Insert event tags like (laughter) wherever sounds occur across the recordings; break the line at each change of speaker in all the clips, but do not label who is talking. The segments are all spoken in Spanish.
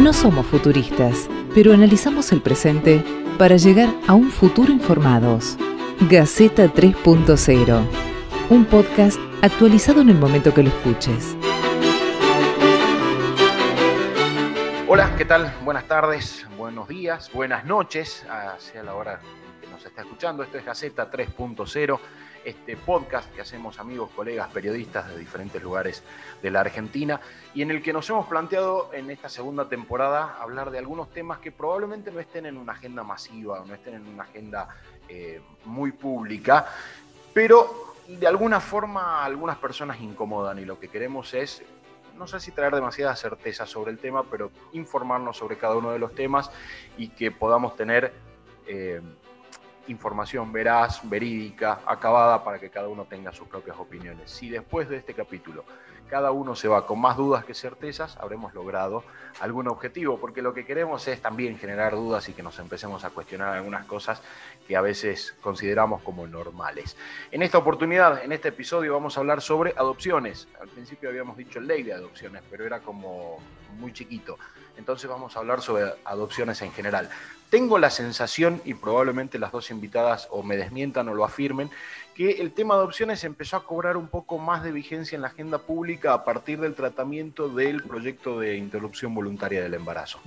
No somos futuristas, pero analizamos el presente para llegar a un futuro informados. Gaceta 3.0, un podcast actualizado en el momento que lo escuches.
Hola, ¿qué tal? Buenas tardes, buenos días, buenas noches, hacia la hora que nos está escuchando. Esto es Gaceta 3.0 este podcast que hacemos amigos, colegas, periodistas de diferentes lugares de la Argentina y en el que nos hemos planteado en esta segunda temporada hablar de algunos temas que probablemente no estén en una agenda masiva o no estén en una agenda eh, muy pública, pero de alguna forma algunas personas incomodan y lo que queremos es no sé si traer demasiada certeza sobre el tema, pero informarnos sobre cada uno de los temas y que podamos tener eh, información veraz, verídica, acabada para que cada uno tenga sus propias opiniones. Si después de este capítulo cada uno se va con más dudas que certezas, habremos logrado algún objetivo, porque lo que queremos es también generar dudas y que nos empecemos a cuestionar algunas cosas que a veces consideramos como normales. En esta oportunidad, en este episodio, vamos a hablar sobre adopciones. Al principio habíamos dicho ley de adopciones, pero era como muy chiquito. Entonces vamos a hablar sobre adopciones en general. Tengo la sensación, y probablemente las dos invitadas o me desmientan o lo afirmen, que el tema de adopciones empezó a cobrar un poco más de vigencia en la agenda pública a partir del tratamiento del proyecto de interrupción voluntaria del embarazo.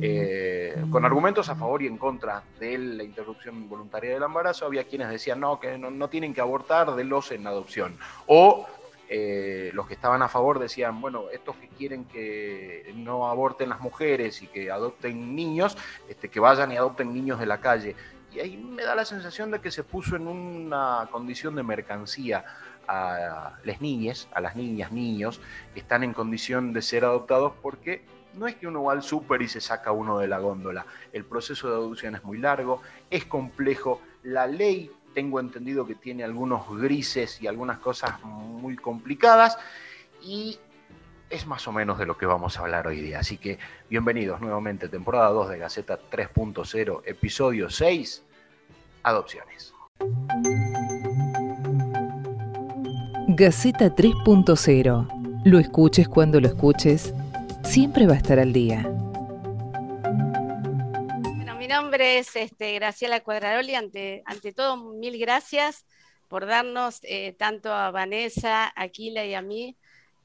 Eh, con argumentos a favor y en contra de la interrupción voluntaria del embarazo, había quienes decían no, que no, no tienen que abortar de los en adopción. O eh, los que estaban a favor decían, bueno, estos que quieren que no aborten las mujeres y que adopten niños, este, que vayan y adopten niños de la calle. Y ahí me da la sensación de que se puso en una condición de mercancía a las niñas, a las niñas, niños, que están en condición de ser adoptados porque no es que uno va al súper y se saca uno de la góndola. El proceso de adopción es muy largo, es complejo, la ley tengo entendido que tiene algunos grises y algunas cosas muy complicadas y es más o menos de lo que vamos a hablar hoy día. Así que bienvenidos nuevamente, temporada 2 de Gaceta 3.0, episodio 6, adopciones.
Gaceta 3.0, lo escuches cuando lo escuches, siempre va a estar al día
nombre es este, Graciela Cuadraroli. Ante, todo, mil gracias por darnos eh, tanto a Vanessa, Aquila y a mí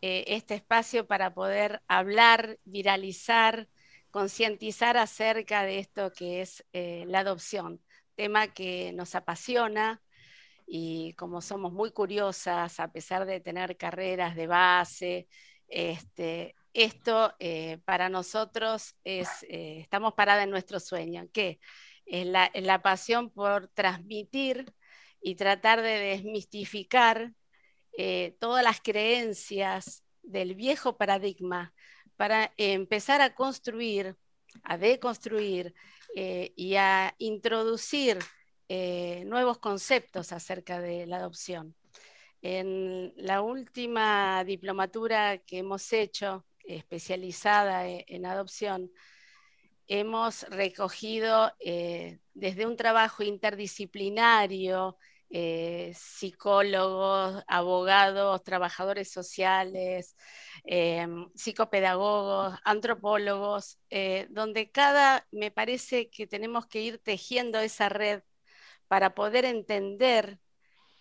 eh, este espacio para poder hablar, viralizar, concientizar acerca de esto que es eh, la adopción, tema que nos apasiona y como somos muy curiosas, a pesar de tener carreras de base, este, esto eh, para nosotros es, eh, estamos paradas en nuestro sueño, que es la, pasión por transmitir y tratar de desmistificar eh, todas las creencias del viejo paradigma para empezar a construir, a deconstruir y a introducir nuevos conceptos acerca de la adopción. En la última diplomatura que hemos hecho especializada e-, en adopción, hemos recogido eh, desde un trabajo interdisciplinario, eh, psicólogos, abogados, trabajadores sociales, eh, psicopedagogos, antropólogos, donde cada, me parece que tenemos que ir tejiendo esa red para poder entender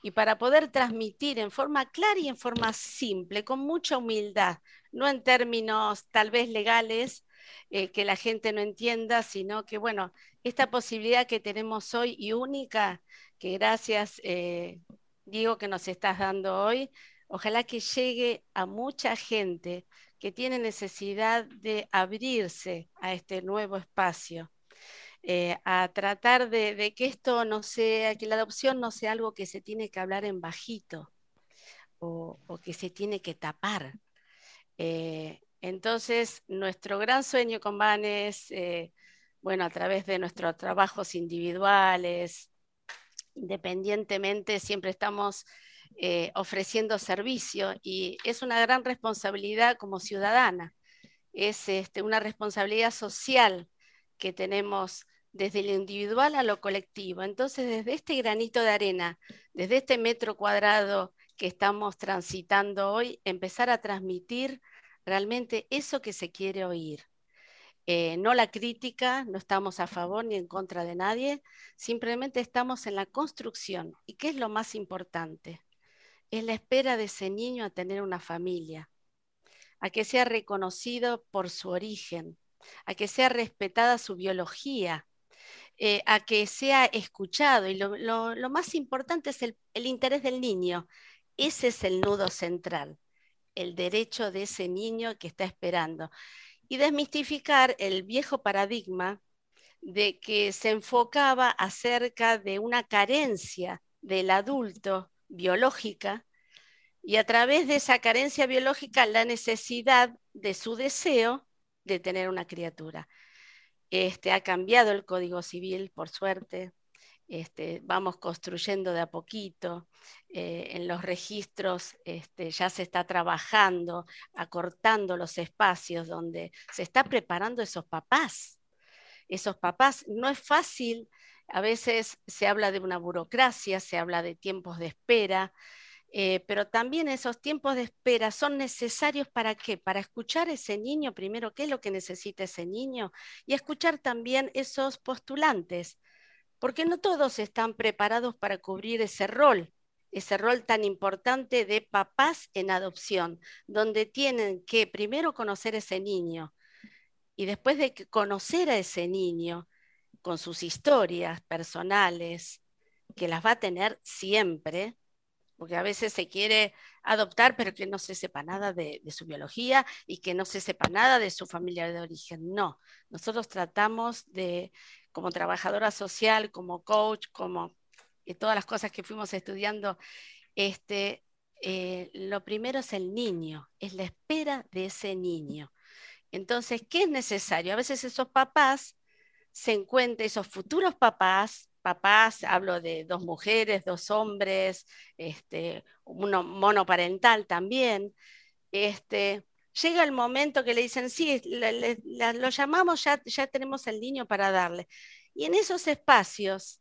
y para poder transmitir en forma clara y en forma simple, con mucha humildad, no en términos tal vez legales eh, que la gente no entienda, sino que, bueno, esta posibilidad que tenemos hoy y única, que gracias, eh, Diego, que nos estás dando hoy, ojalá que llegue a mucha gente que tiene necesidad de abrirse a este nuevo espacio eh, a tratar de, que esto no sea, que la adopción no sea algo que se tiene que hablar en bajito o, que se tiene que tapar. Eh, entonces, nuestro gran sueño con Van es, eh, bueno, a través de nuestros trabajos individuales, independientemente, siempre estamos ofreciendo servicio y es una gran responsabilidad como ciudadana, es este, una responsabilidad social que tenemos desde lo individual a lo colectivo. Entonces, desde este granito de arena, desde este metro cuadrado que estamos transitando hoy, empezar a transmitir realmente eso que se quiere oír. eh, no la crítica, no estamos a favor ni en contra de nadie, simplemente estamos en la construcción. ¿Y qué es lo más importante? Es la espera de ese niño a tener una familia, a que sea reconocido por su origen, a que sea respetada su biología, eh, a que sea escuchado. Y lo, más importante es el, el interés del niño. Ese es el nudo central, el derecho de ese niño que está esperando y desmistificar el viejo paradigma de que se enfocaba acerca de una carencia del adulto biológica y a través de esa carencia biológica la necesidad de su deseo de tener una criatura. Este, ha cambiado el Código Civil, por suerte, este, vamos construyendo de a poquito. Eh, en los registros este, ya se está trabajando, acortando los espacios donde se está preparando esos papás. Esos papás no es fácil, a veces se habla de una burocracia, se habla de tiempos de espera, eh, pero también esos tiempos de espera son necesarios para qué? Para escuchar ese niño primero, qué es lo que necesita ese niño, y escuchar también esos postulantes, porque no todos están preparados para cubrir ese rol, ese rol tan importante de papás en adopción, donde tienen que primero conocer ese niño y después de conocer a ese niño con sus historias personales, que las va a tener siempre, porque a veces se quiere adoptar, pero que no se sepa nada de, de, su biología y que no se sepa nada de su familia de origen. No, nosotros tratamos de como trabajadora social, como coach, como todas las cosas que fuimos estudiando, este, eh, lo primero es el niño, es la espera de ese niño. Entonces, ¿qué es necesario? A veces esos papás se encuentran, esos futuros papás, papás, hablo de dos mujeres, dos hombres, este, uno monoparental también, este, llega el momento que le dicen, sí, lo llamamos, ya, ya tenemos el niño para darle. Y en esos espacios,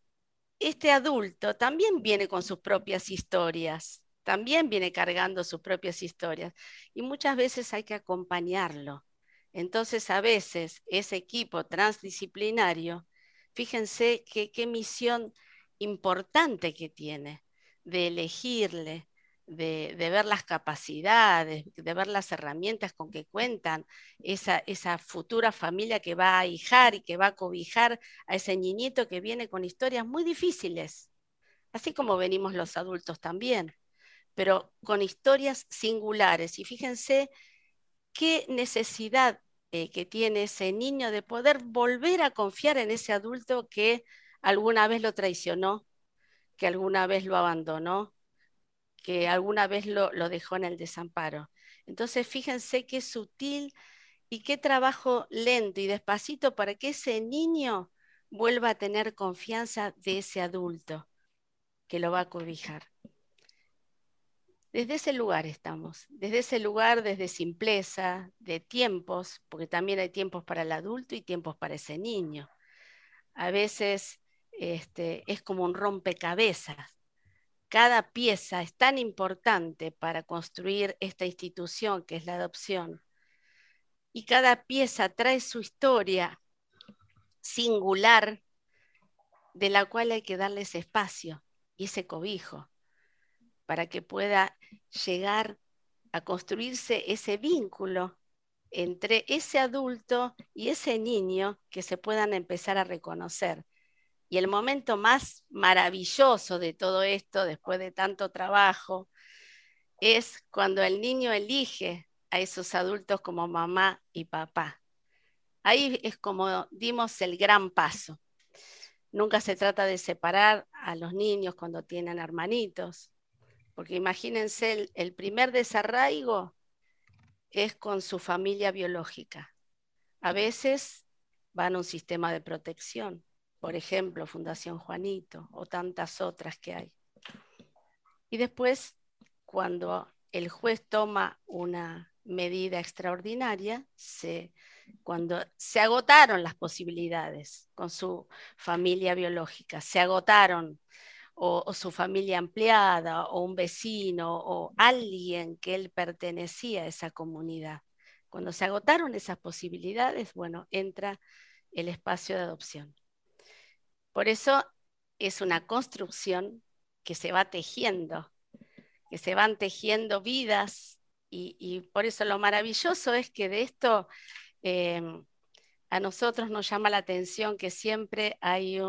este adulto también viene con sus propias historias, también viene cargando sus propias historias. Y muchas veces hay que acompañarlo. Entonces, a veces, ese equipo transdisciplinario, fíjense qué misión importante que tiene de elegirle, de, ver las capacidades, de ver las herramientas con que cuentan esa, esa futura familia que va a hijar y que va a cobijar a ese niñito que viene con historias muy difíciles, así como venimos los adultos también, pero con historias singulares. Y fíjense qué necesidad eh, que tiene ese niño de poder volver a confiar en ese adulto que alguna vez lo traicionó, que alguna vez lo abandonó, que alguna vez lo, dejó en el desamparo. Entonces, fíjense qué sutil y qué trabajo lento y despacito para que ese niño vuelva a tener confianza de ese adulto que lo va a cobijar. Desde ese lugar estamos, desde ese lugar, desde simpleza, de tiempos, porque también hay tiempos para el adulto y tiempos para ese niño. A veces este, es como un rompecabezas cada pieza es tan importante para construir esta institución que es la adopción. Y cada pieza trae su historia singular de la cual hay que darle ese espacio y ese cobijo para que pueda llegar a construirse ese vínculo entre ese adulto y ese niño que se puedan empezar a reconocer. Y el momento más maravilloso de todo esto, después de tanto trabajo, es cuando el niño elige a esos adultos como mamá y papá. Ahí es como dimos el gran paso. Nunca se trata de separar a los niños cuando tienen hermanitos, porque imagínense, el, el primer desarraigo es con su familia biológica. A veces van a un sistema de protección, por ejemplo, Fundación Juanito o tantas otras que hay. Y después, cuando el juez toma una medida extraordinaria, cuando se agotaron las posibilidades con su familia biológica, se agotaron o, su familia ampliada o un vecino o alguien que él pertenecía a esa comunidad. Cuando se agotaron esas posibilidades, bueno, entra el espacio de adopción. Por eso es una construcción que se va tejiendo, que se van tejiendo vidas y, por eso lo maravilloso es que de esto em, a nosotros nos llama la atención que siempre hay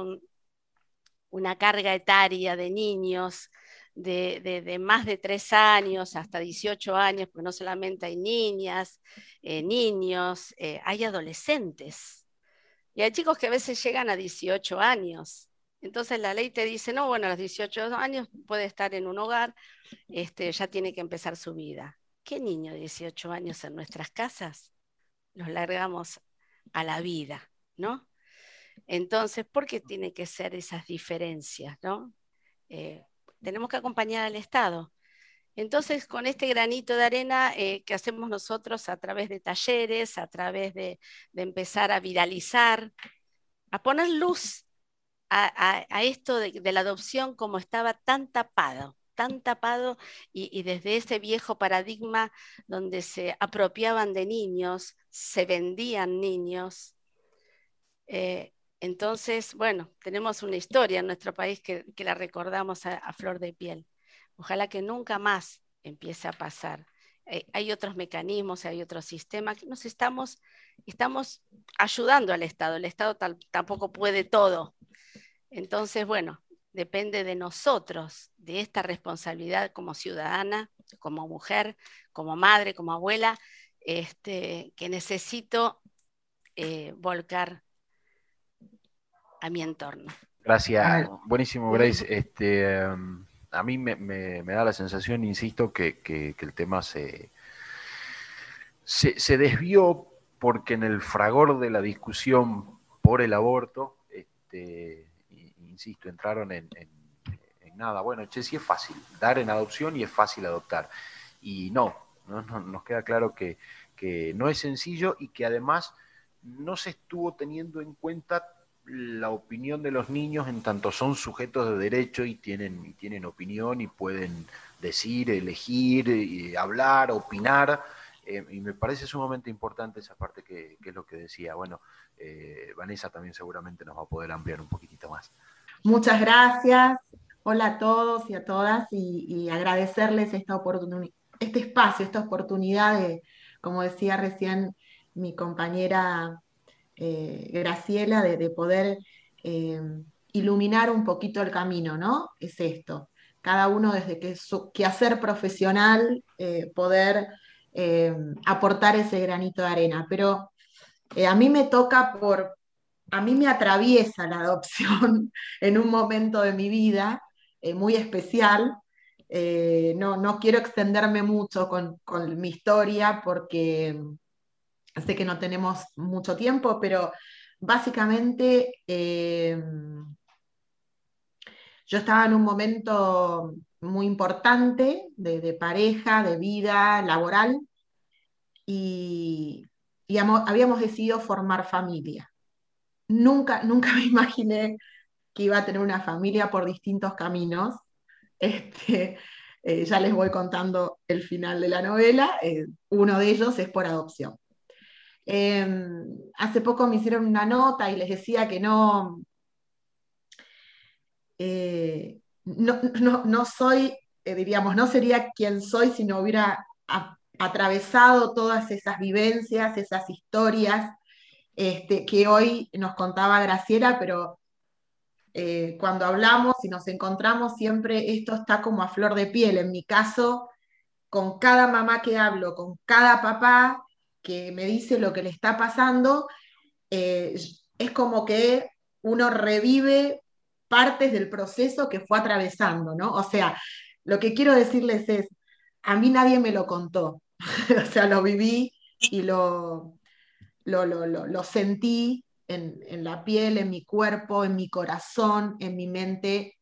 una carga etaria de niños de, más de tres años hasta 18 años, porque no solamente hay niñas, eh, niños, eh, hay adolescentes. Y hay chicos que a veces llegan a 18 años. Entonces la ley te dice, no, bueno, a los 18 años puede estar en un hogar, este, ya tiene que empezar su vida. ¿Qué niño de 18 años en nuestras casas? Los largamos a la vida, ¿no? Entonces, ¿por qué tiene que ser esas diferencias, no? Eh, tenemos que acompañar al Estado. Entonces, con este granito de arena eh, que hacemos nosotros a través de talleres, a través de, empezar a viralizar, a poner luz a, esto de, la adopción como estaba tan tapado, tan tapado y, desde ese viejo paradigma donde se apropiaban de niños, se vendían niños. Eh, entonces, bueno, tenemos una historia en nuestro país que, la recordamos a, flor de piel. Ojalá que nunca más empiece a pasar. Eh, hay otros mecanismos, hay otros sistemas que nos estamos, estamos ayudando al Estado. El Estado tampoco puede todo. Entonces, bueno, depende de nosotros, de esta responsabilidad como ciudadana, como mujer, como madre, como abuela, este, que necesito eh, volcar a mi entorno.
Gracias, buenísimo Grace. Este, em, a mí me, da la sensación, insisto, que, el tema se, se, desvió porque en el fragor de la discusión por el aborto, este, insisto, entraron en, nada. Bueno, che, sí es fácil dar en adopción y es fácil adoptar. Y no, no, nos queda claro que, que no es sencillo y que además no se estuvo teniendo en cuenta la opinión de los niños en tanto son sujetos de derecho y tienen, tienen opinión y pueden decir, elegir, y hablar, opinar. Eh, y me parece sumamente importante esa parte que, es lo que decía. Bueno, eh, Vanessa también seguramente nos va a poder ampliar un poquitito más.
Muchas gracias. Hola a todos y a todas y, agradecerles esta este espacio, esta oportunidad de, como decía recién mi compañera eh, Graciela, de, poder eh, iluminar un poquito el camino, ¿no? Es esto. Cada uno desde que su quehacer profesional, eh, poder aportar ese granito de arena. Pero a mí me toca por, a mí me atraviesa la adopción (laughs) en un momento de mi vida muy especial. no, quiero extenderme mucho con mi historia porque Sé que no tenemos mucho tiempo, pero básicamente eh, yo estaba en un momento muy importante de, pareja, de vida laboral, y, habíamos decidido formar familia. Nunca, nunca me (laughs) imaginé que iba a tener una familia por distintos caminos. Este, eh, ya les voy contando el final de la novela. Eh, uno de ellos es por adopción. Em, hace poco me hicieron una nota y les decía que no, eh, no, soy, eh, diríamos, no sería quien soy si no hubiera atravesado todas esas vivencias, esas historias este, que hoy nos contaba Graciela, pero eh, cuando hablamos y nos encontramos siempre esto está como a flor de piel. En mi caso, con cada mamá que hablo, con cada papá, que me dice lo que le está pasando, eh, es como que uno revive partes del proceso que fue atravesando, ¿no? O sea, lo que quiero decirles es, a mí nadie me lo contó, (laughs) o sea, lo viví y lo, lo, sentí en, la piel, en mi cuerpo, en mi corazón, en mi mente,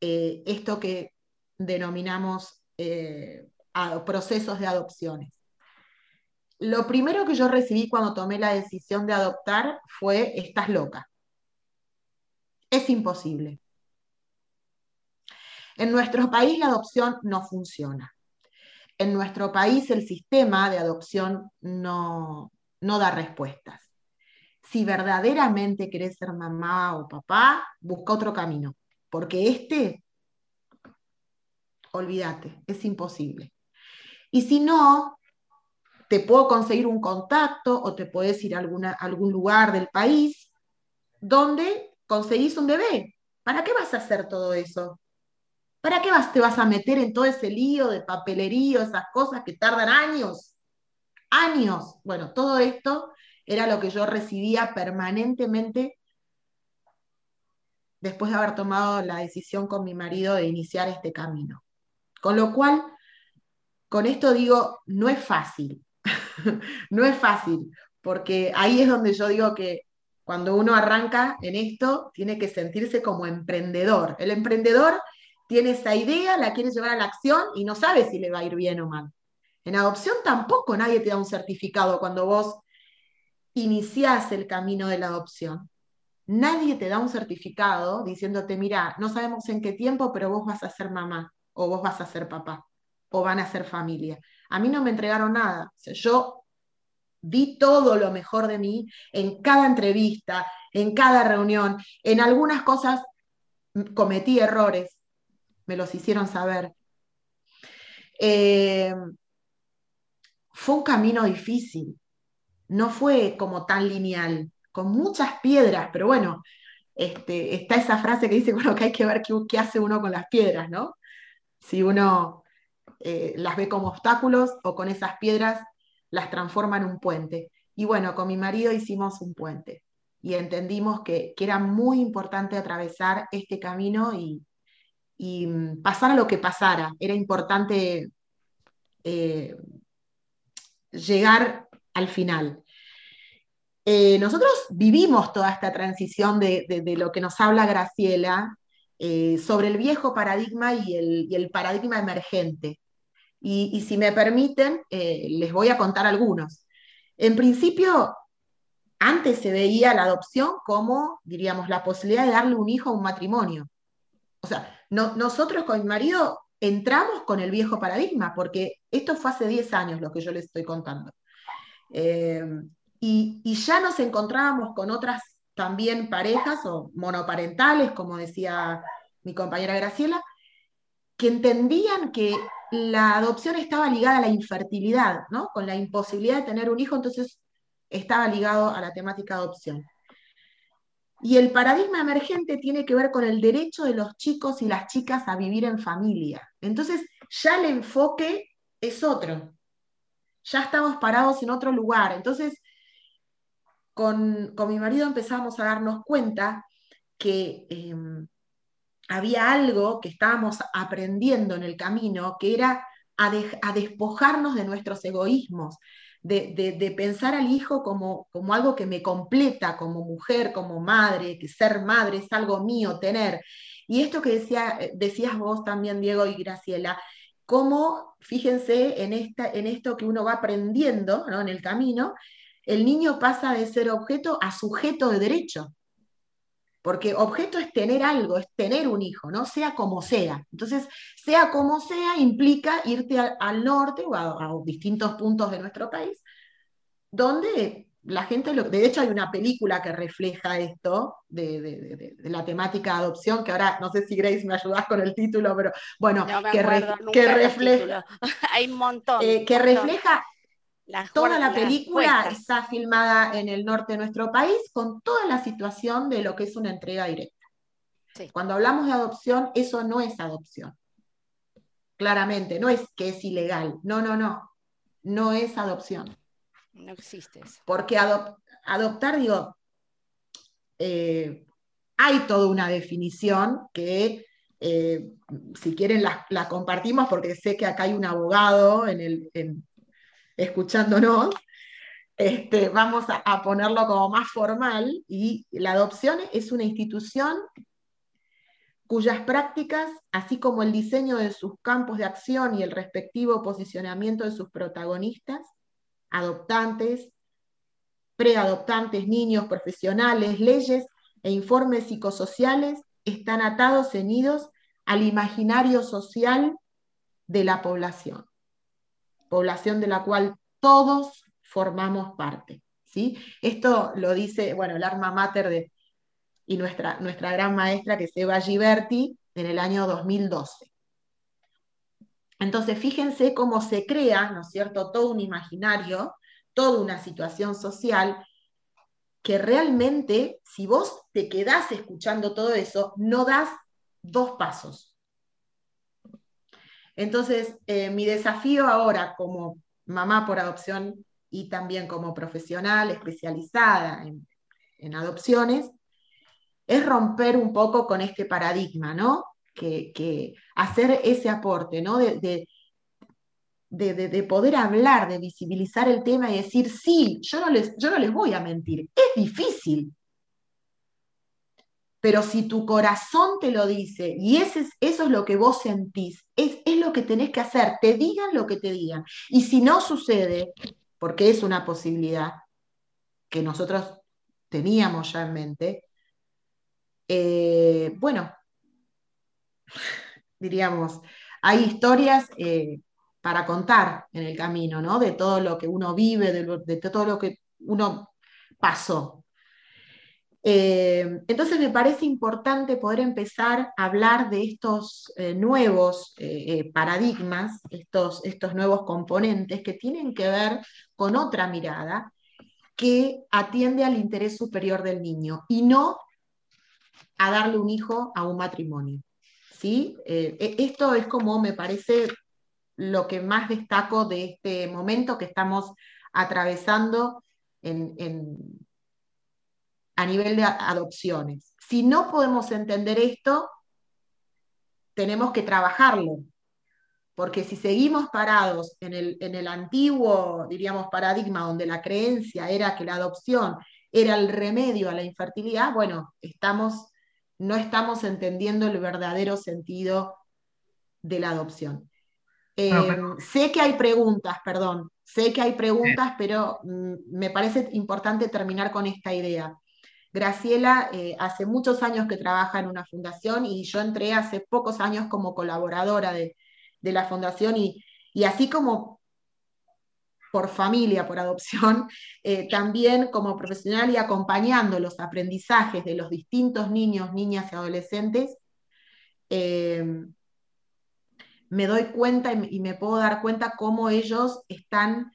eh, esto que denominamos eh, procesos de adopciones. Lo primero que yo recibí cuando tomé la decisión de adoptar fue, estás loca. Es imposible. En nuestro país la adopción no funciona. en nuestro país el sistema de adopción no, no da respuestas. Si verdaderamente querés ser mamá o papá, busca otro camino, porque este, olvídate, es imposible. Y si no, te puedo conseguir un contacto o te puedes ir a, alguna, algún lugar del país donde conseguís un bebé. ¿Para qué vas a hacer todo eso? ¿Para qué vas, te vas a meter en todo ese lío de papelerío, esas cosas que tardan años? Años. Bueno, todo esto era lo que yo recibía permanentemente después de haber tomado la decisión con mi marido de iniciar este camino. Con lo cual, con esto digo, no es fácil, (laughs) no es fácil, porque ahí es donde yo digo que cuando uno arranca en esto, tiene que sentirse como emprendedor. El emprendedor tiene esa idea, la quiere llevar a la acción y no sabe si le va a ir bien o mal. En adopción tampoco nadie te da un certificado cuando vos iniciás el camino de la adopción. Nadie te da un certificado diciéndote, mira, no sabemos en qué tiempo, pero vos vas a ser mamá, o vos vas a ser papá, o van a ser familia. A mí no me entregaron nada. yo di todo lo mejor de mí en cada entrevista, en cada reunión. En algunas cosas cometí errores, me los hicieron saber. Eh, fue un camino difícil, no fue como tan lineal, con muchas piedras, pero bueno, este, está esa frase que dice, bueno, que hay que ver qué, hace uno con las piedras, ¿no? Si uno eh, las ve como obstáculos o con esas piedras las transforma en un puente. Y bueno, con mi marido hicimos un puente y entendimos que, que era muy importante atravesar este camino y, y mm, pasara lo que pasara, era importante eh, llegar al final. Eh, nosotros vivimos toda esta transición de, lo que nos habla Graciela sobre el viejo paradigma y el, paradigma emergente. Y, si me permiten, les voy a contar algunos. En principio, antes se veía la adopción como, diríamos, la posibilidad de darle un hijo a un matrimonio. O sea, nosotros con mi marido entramos con el viejo paradigma, porque esto fue hace 10 años lo que yo les estoy contando. Eh, y, ya nos encontrábamos con otras también parejas o monoparentales, como decía mi compañera Graciela, que entendían que la adopción estaba ligada a la infertilidad, ¿no? con la imposibilidad de tener un hijo, entonces estaba ligado a la temática adopción. Y el paradigma emergente tiene que ver con el derecho de los chicos y las chicas a vivir en familia. Entonces, ya el enfoque es otro. Ya estamos parados en otro lugar. Entonces, con, mi marido empezamos a darnos cuenta que em, había algo que estábamos aprendiendo en el camino, que era a despojarnos de nuestros egoísmos, de, pensar al hijo como, algo que me completa como mujer, como madre, que ser madre es algo mío, tener. Y esto que decía, decías vos también, Diego y Graciela, cómo, fíjense en esto que uno va aprendiendo en el camino, el niño pasa de ser objeto a sujeto de derecho. Porque objeto es tener algo, es tener un hijo, ¿no? Sea como sea. Entonces, sea como sea implica irte al norte o a, distintos puntos de nuestro país, donde la gente, de hecho hay una película que refleja esto, de, la temática de adopción, que ahora no sé si Grace me ayudás con el título, pero bueno, que, refleja... (laughs)
hay un montón.
Eh, que refleja Toda la película está filmada en el norte de nuestro país con toda la situación de lo que es una entrega directa. Cuando hablamos de adopción, eso no es adopción. Claramente, no es que es ilegal. No, no, no. No es adopción.
No existe eso.
Porque adoptar, digo, eh, hay toda una definición que, eh, si quieren, la, compartimos porque sé que acá hay un abogado en el, escuchándonos, este, vamos a, ponerlo como más formal, y la adopción es una institución cuyas prácticas, así como el diseño de sus campos de acción y el respectivo posicionamiento de sus protagonistas, adoptantes, preadoptantes, niños, profesionales, leyes e informes psicosociales, están atados, cenidos al imaginario social de la población. Población de la cual todos formamos parte. ¿sí? Esto lo dice, bueno, el arma mater y nuestra, nuestra gran maestra, que es Eva Giberti, en el año 2012. Entonces, fíjense cómo se crea, ¿no es cierto?, todo un imaginario, toda una situación social, que realmente, si vos te quedás escuchando todo eso, no das dos pasos. Entonces, eh, mi desafío ahora como mamá por adopción y también como profesional especializada en, adopciones, es romper un poco con este paradigma, ¿no? Que, hacer ese aporte, ¿no? De, de, poder hablar, de visibilizar el tema y decir, sí, yo no les, yo no les voy a mentir, es difícil. Pero si tu corazón te lo dice y ese es, eso es lo que vos sentís, es, es lo que tenés que hacer, te digan lo que te digan. Y si no sucede, porque es una posibilidad que nosotros teníamos ya en mente, eh, bueno, (laughs) diríamos, hay historias eh, para contar en el camino, ¿no? De todo lo que uno vive, de, todo lo que uno pasó. Eh, entonces me parece importante poder empezar a hablar de estos nuevos paradigmas, estos, estos nuevos componentes que tienen que ver con otra mirada que atiende al interés superior del niño y no a darle un hijo a un matrimonio. ¿sí? Eh, e, esto es como me parece lo que más destaco de este momento que estamos atravesando a nivel de adopciones. Si no podemos entender esto, tenemos que trabajarlo, porque si seguimos parados en el, en el antiguo, diríamos, paradigma donde la creencia era que la adopción era el remedio a la infertilidad, bueno, estamos no estamos entendiendo el verdadero sentido de la adopción. Eh, sé que hay preguntas, perdón, sé que hay preguntas, pero mm, me parece importante terminar con esta idea. Graciela eh, hace muchos años que trabaja en una fundación y yo entré hace pocos años como colaboradora de, la fundación y, así como por familia, por adopción, (laughs) eh, también como profesional y acompañando los aprendizajes de los distintos niños, niñas y adolescentes, eh, me doy cuenta y me, puedo dar cuenta cómo ellos están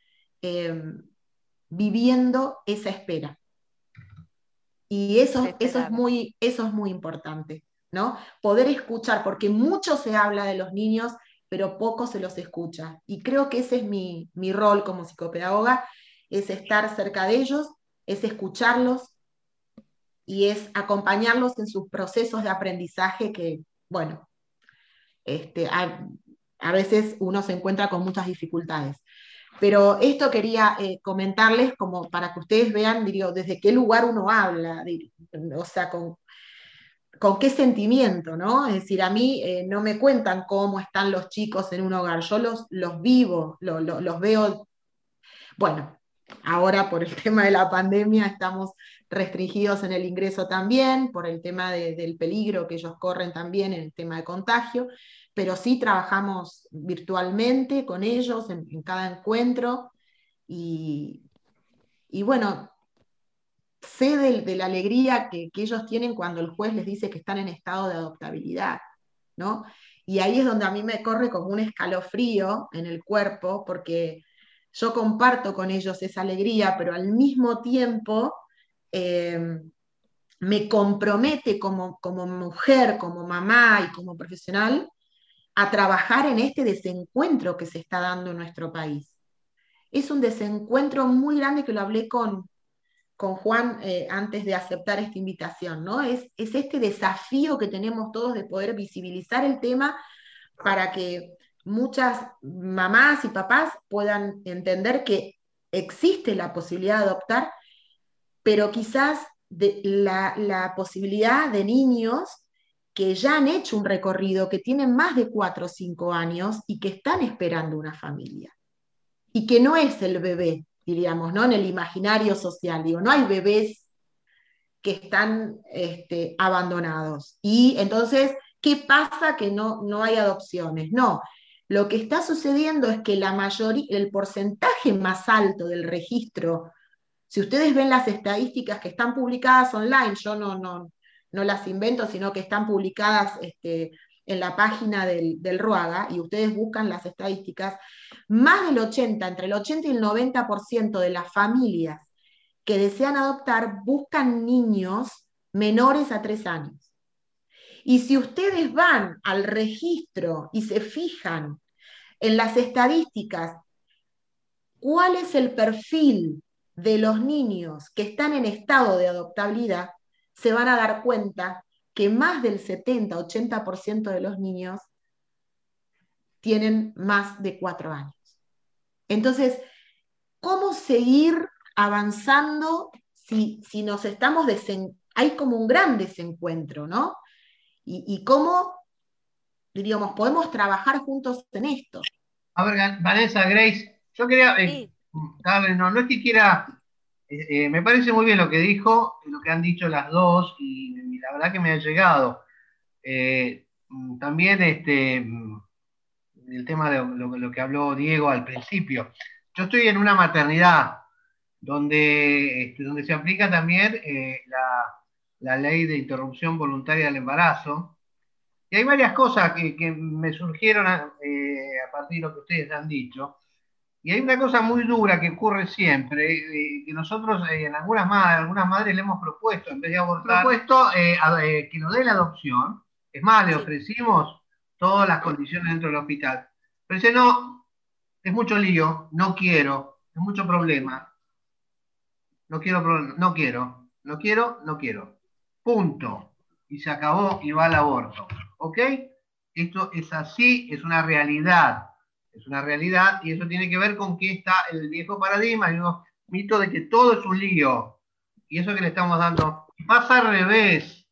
viviendo esa espera. Y eso, eso, es muy, eso es muy importante, ¿no? Poder escuchar, porque mucho se habla de los niños pero poco se los escucha. Y creo que ese es mi, rol como psicopedagoga, es estar cerca de ellos, es escucharlos y es acompañarlos en sus procesos de aprendizaje que, bueno, este, a, veces uno se encuentra con muchas dificultades. Pero esto quería eh, comentarles como para que ustedes vean, digo, desde qué lugar uno habla, o sea, con, con qué sentimiento, ¿no? Es decir, a mí eh, no me cuentan cómo están los chicos en un hogar, yo los, los vivo, los veo. Bueno, ahora por el (laughs) tema de la pandemia estamos restringidos en el ingreso también, por el tema del peligro que ellos corren también en el tema de contagio, pero sí trabajamos virtualmente con ellos en, cada encuentro y, y bueno, sé de, la alegría que, ellos tienen cuando el juez les dice que están en estado de adoptabilidad, ¿no? Y ahí es donde a mí me corre como un escalofrío en el cuerpo, porque yo comparto con ellos esa alegría, pero al mismo tiempo eh, me compromete como, como mujer, como mamá y como profesional a trabajar en este desencuentro que se está dando en nuestro país. Es un desencuentro muy grande que lo hablé con, con Juan eh, antes de aceptar esta invitación, ¿no? Es, es, este desafío que tenemos todos de poder visibilizar el tema para que muchas mamás y papás puedan entender que existe la posibilidad de adoptar, pero quizás de la, la posibilidad de niños que ya han hecho un recorrido, que tienen más de cuatro o cinco años y que están esperando una familia. Y que no es el bebé diríamos, ¿no? En el imaginario social. Digo, no hay bebés que están este, abandonados. Y entonces, ¿qué pasa que no, no hay adopciones? No, Lo que está sucediendo es que la mayoría, el porcentaje más alto del registro, si ustedes ven las estadísticas que están publicadas online, yo no, no, no las invento, sino que están publicadas este, en la página del, del, RUAGA y ustedes buscan las estadísticas, más del 80, entre el 80 y el 90% de las familias que desean adoptar buscan niños menores a tres años. Y si ustedes van al registro y se fijan en las estadísticas, cuál es el perfil de los niños que están en estado de adoptabilidad, se van a dar cuenta que más del 70-80% de los niños tienen más de cuatro años. Entonces, ¿cómo seguir avanzando si, si nos estamos hay como un gran desencuentro, ¿no? Y, cómo, diríamos, podemos trabajar juntos en esto.
A ver, Vanessa, Grace, yo quería, eh, no, no es que quiera, eh, eh, me parece muy bien lo que dijo, lo que han dicho las dos, y, la verdad que me ha llegado. Mm, también este, el tema de lo, que habló Diego al principio. Yo estoy en una maternidad donde, este, donde se aplica también la, la ley de interrupción voluntaria del embarazo. Y hay varias cosas que, me surgieron eh, a, partir de lo que ustedes han dicho. Y hay una cosa muy dura que ocurre siempre, eh, que nosotros eh, en algunas madres, algunas madres le hemos propuesto, en vez de abortar, propuesto que nos dé la adopción. Es más, le ofrecimos todas las condiciones dentro del hospital. Pero dice, no, es mucho lío, no quiero, es mucho problema. No quiero, no quiero, no quiero, no quiero. Punto. Y se acabó y va al aborto. ¿Ok? Esto es así, es una realidad. Es una realidad y eso tiene que ver con que está el viejo paradigma, el mito de que todo es un lío. Y eso que le estamos dando pasa al revés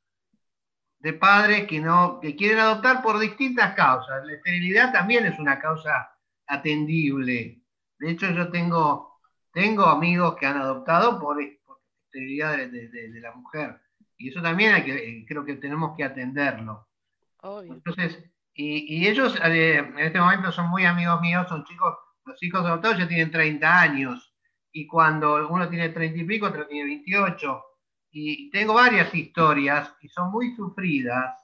de padres que no que quieren adoptar por distintas causas. La esterilidad también es una causa atendible. De hecho, yo tengo, tengo amigos que han adoptado por, esterilidad de la mujer. Y eso también hay que, creo que tenemos que atenderlo. Entonces, y, ellos eh, en este momento son muy amigos míos, son chicos, los hijos adoptados ya tienen 30 años. Y cuando uno tiene 30 y pico, otro tiene 28. Y tengo varias historias y son muy sufridas,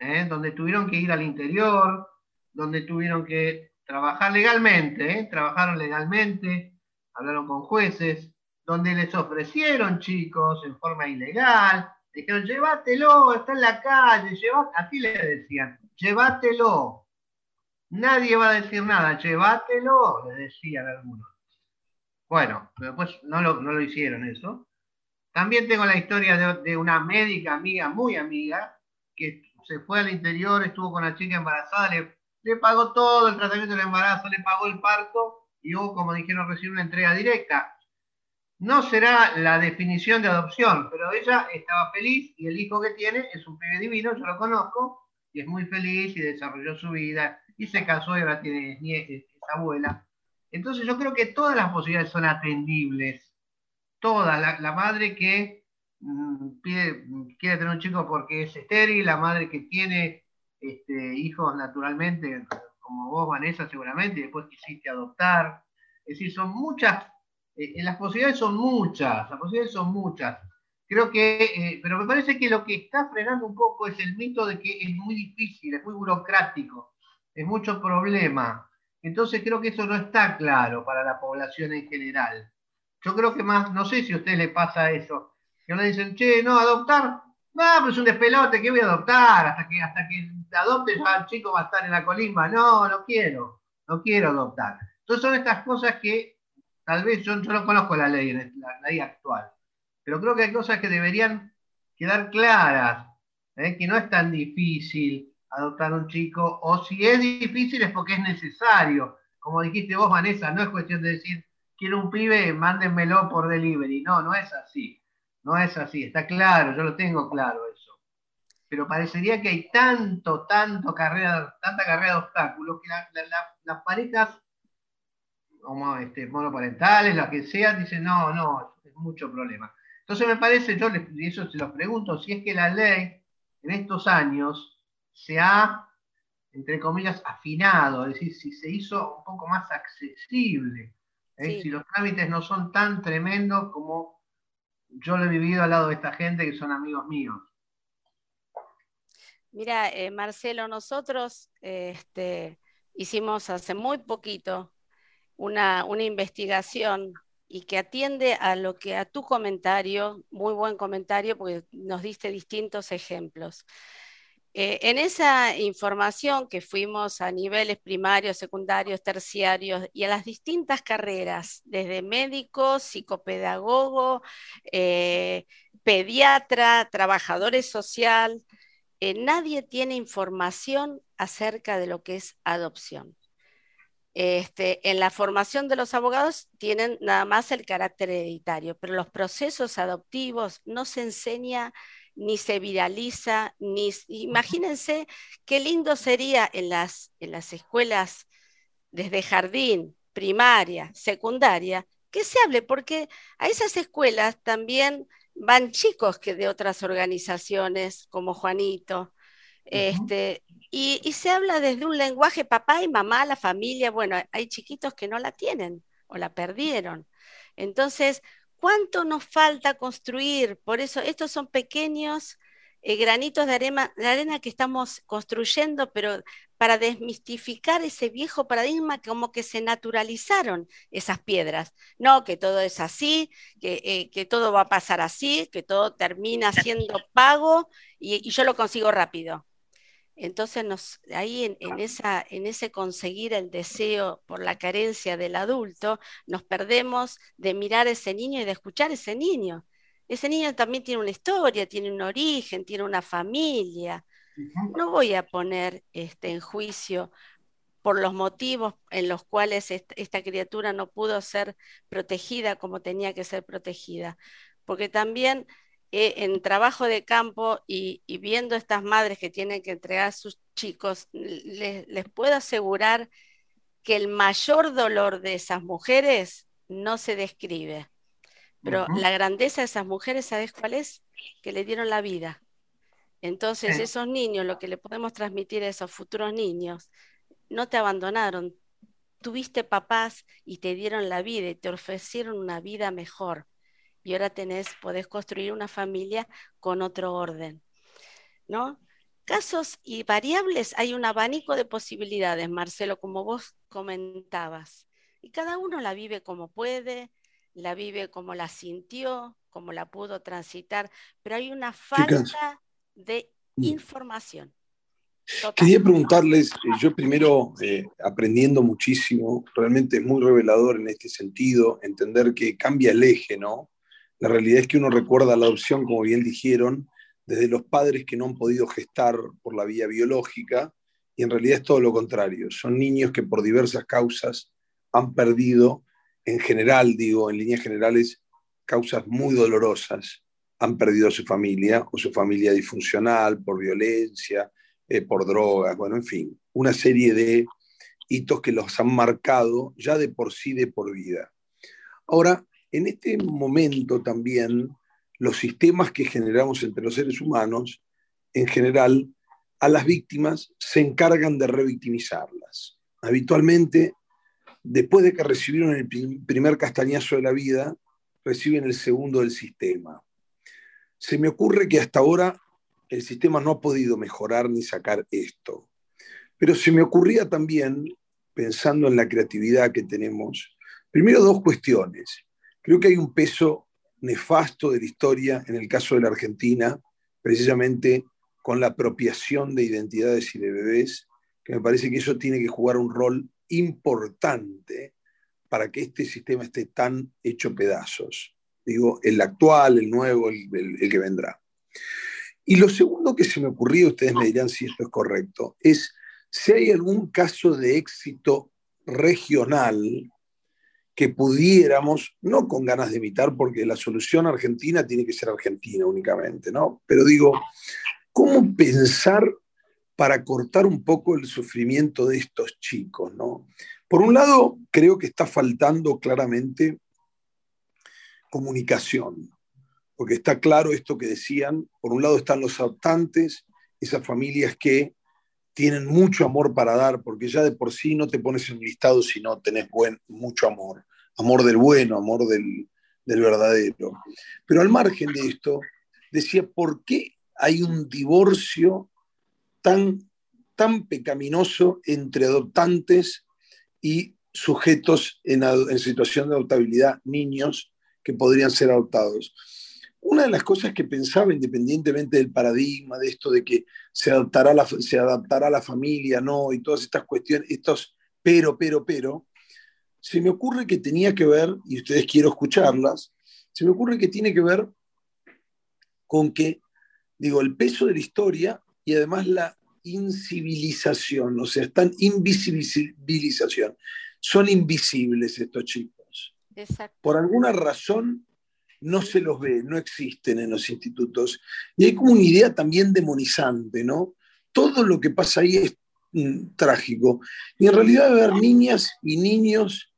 ¿eh? donde tuvieron que ir al interior, donde tuvieron que trabajar legalmente, trabajaron legalmente, hablaron con jueces, donde les ofrecieron chicos en forma ilegal, dijeron, llévatelo, está en la calle, así le decían, llévatelo. Nadie va a decir nada, llévatelo, le decían algunos. Bueno, pero después no lo, hicieron eso. También tengo la historia de, una médica amiga, muy amiga, que se fue al interior, estuvo con la chica embarazada, le, le pagó todo el tratamiento del embarazo, le pagó el parto y hubo, como dijeron recién, una entrega directa no será la definición de adopción, pero ella estaba feliz y el hijo que tiene es un pibe divino, yo lo conozco, y es muy feliz y desarrolló su vida y se casó y ahora tiene es abuela. Entonces yo creo que todas las posibilidades son atendibles. Todas. La, madre que mm, quiere tener un chico porque es estéril, la madre que tiene este, hijos naturalmente, como vos, Vanessa, seguramente, y después quisiste adoptar. Es decir, son muchas eh, las posibilidades son muchas, las posibilidades son muchas. Creo que, eh, pero me parece que lo que está frenando un poco es el mito de que es muy difícil, es muy burocrático, es mucho problema. Entonces creo que eso no está claro para la población en general. Yo creo que más, no sé si a usted le pasa eso, que le dicen, che, no, adoptar, no, pues es un despelote, ¿qué voy a adoptar? Hasta que, hasta que adopte ya el chico va a estar en la colimba. No, no quiero, no quiero adoptar. Entonces son estas cosas que Tal vez yo, no conozco la ley, la, ley actual, pero creo que hay cosas que deberían quedar claras, ¿eh? que no es tan difícil adoptar un chico, o si es difícil es porque es necesario. Como dijiste vos, Vanessa, no es cuestión de decir, quiero un pibe, mándenmelo por delivery. No, no es así. No es así, está claro, yo lo tengo claro eso. Pero parecería que hay tanto, tanto carrera, tanta carrera de obstáculos que las parejas como este, monoparentales, la que sea, dicen, no, no, es mucho problema. Entonces me parece, yo les, eso se los pregunto, si es que la ley en estos años se ha entre comillas, afinado, es decir, si se hizo un poco más accesible, ¿eh? si los trámites no son tan tremendos como yo lo he vivido al lado de esta gente que son amigos míos.
Mira, eh, Marcelo, nosotros este, hicimos hace muy poquito una, una investigación y que atiende a lo que a tu comentario, muy buen comentario, porque nos diste distintos ejemplos. Eh, en esa información que fuimos a niveles primarios, secundarios, terciarios y a las distintas carreras, desde médico, psicopedagogo, eh, pediatra, trabajadores social, eh, nadie tiene información acerca de lo que es adopción. Este, en la formación de los abogados tienen nada más el carácter hereditario, pero los procesos adoptivos no se enseña ni se viraliza, ni... Imagínense qué lindo sería en las, en las escuelas desde jardín, primaria, secundaria, que se hable, porque a esas escuelas también van chicos que de otras organizaciones, como Juanito, este, y, se habla desde un lenguaje papá y mamá, la familia, bueno, hay chiquitos que no la tienen o la perdieron. Entonces, ¿cuánto nos falta construir? Por eso, estos son pequeños eh, granitos de arena, de arena que estamos construyendo, pero para desmistificar ese viejo paradigma como que se naturalizaron esas piedras. No, que todo es así, que, eh, que todo va a pasar así, que todo termina siendo pago y yo lo consigo rápido. Entonces, nos, ahí en, esa, en ese conseguir el deseo por la carencia del adulto, nos perdemos de mirar a ese niño y de escuchar a ese niño. Ese niño también tiene una historia, tiene un origen, tiene una familia. No voy a poner este, en juicio por los motivos en los cuales esta criatura no pudo ser protegida como tenía que ser protegida, porque también eh, en trabajo de campo y, viendo estas madres que tienen que entregar a sus chicos, les, puedo asegurar que el mayor dolor de esas mujeres no se describe. Pero la grandeza de esas mujeres, ¿sabes cuál es? Que le dieron la vida. Entonces, esos niños, lo que le podemos transmitir a esos futuros niños, no te abandonaron. Tuviste papás y te dieron la vida y te ofrecieron una vida mejor y ahora tenés, podés construir una familia con otro orden, ¿no? Casos y variables, hay un abanico de posibilidades, Marcelo, como vos comentabas, y cada uno la vive como puede, la vive como la sintió, como la pudo transitar, pero hay una falta de mm. información.
Quería preguntarles, yo primero eh, aprendiendo muchísimo, realmente es muy revelador en este sentido, entender que cambia el eje, ¿no? La realidad es que uno recuerda la adopción, como bien dijeron, desde los padres que no han podido gestar por la vía biológica, y en realidad es todo lo contrario. Son niños que por diversas causas han perdido, en general, digo, en líneas generales, causas muy dolorosas, han perdido a su familia o su familia disfuncional por violencia, eh, por drogas, bueno, en fin, una serie de hitos que los han marcado ya de por sí de por vida. Ahora, en este momento también los sistemas que generamos entre los seres humanos, en general, a las víctimas se encargan de revictimizarlas. Habitualmente, después de que recibieron el primer castañazo de la vida, reciben el segundo del sistema. Se me ocurre que hasta ahora el sistema no ha podido mejorar ni sacar esto. Pero se me ocurría también, pensando en la creatividad que tenemos, primero dos cuestiones. Creo que hay un peso nefasto de la historia en el caso de la Argentina, precisamente con la apropiación de identidades y de bebés, que me parece que eso tiene que jugar un rol importante para que este sistema esté tan hecho pedazos. Digo, el actual, el nuevo, el, el que vendrá. Y lo segundo que se me ocurrió, ustedes me dirán si esto es correcto, es si hay algún caso de éxito regional que pudiéramos, no con ganas de imitar, porque la solución argentina tiene que ser argentina únicamente, ¿no? Pero digo, ¿cómo pensar para cortar un poco el sufrimiento de estos chicos, ¿no? Por un lado, creo que está faltando claramente comunicación, porque está claro esto que decían, por un lado están los adoptantes, esas familias que tienen mucho amor para dar, porque ya de por sí no te pones en un listado si no tenés buen, mucho amor, amor del bueno, amor del, del verdadero. Pero al margen de esto, decía, ¿por qué hay un divorcio tan, tan pecaminoso entre adoptantes y sujetos en, en situación de adoptabilidad, niños que podrían ser adoptados? Una de las cosas que pensaba, independientemente del paradigma de esto de que se adaptará la, se adaptará la familia, no, y todas estas cuestiones, estos pero, pero, pero, se me ocurre que tenía que ver, y ustedes quiero escucharlas, se me ocurre que tiene que ver con que, digo, el peso de la historia y además la incivilización, o sea, están invisibilización. Son invisibles estos chicos. Por alguna razón no se los ve, no existen en los institutos. Y hay como una idea también demonizante, ¿no? Todo lo que pasa ahí es mm, trágico. Y en realidad debe haber niñas y niños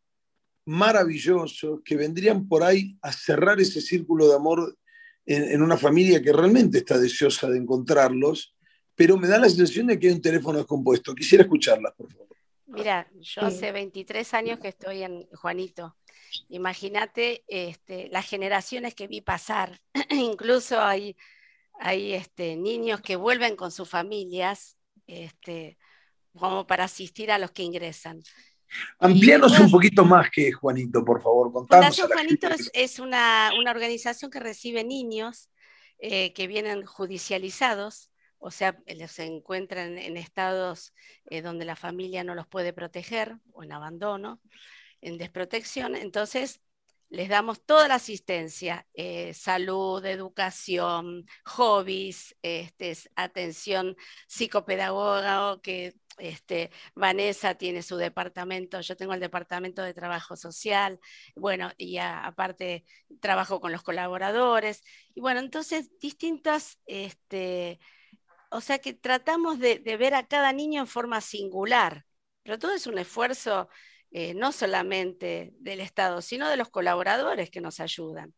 maravillosos que vendrían por ahí a cerrar ese círculo de amor en, una familia que realmente está deseosa de encontrarlos, pero me da la sensación de que hay un teléfono descompuesto. Quisiera escucharlas, por favor.
Mira, yo hace 23 años que estoy en Juanito. Imagínate este, las generaciones que vi pasar. (clears throat) Incluso hay, hay este, niños que vuelven con sus familias este, como para asisir a los que ingresan.
Amplíanos un poquito más que Juanito, por favor.
Fundación Juanito es, una, organización que recibe niños eh, que vienen judicializados, o sea, se encuentran en estados eh, donde la familia no los puede proteger o en abandono en desprotección, entonces les damos toda la asistencia, eh, salud, educación, hobbies, este, atención psicopedagoga, que este, Vanessa tiene su departamento, yo tengo el departamento de trabajo social, bueno, y aparte trabajo con los colaboradores, y bueno, entonces distintas, este, o sea que tratamos de ver a cada niño en forma singular, pero todo es un esfuerzo eh, no solamente del Estado, sino de los colaboradores que nos ayudan.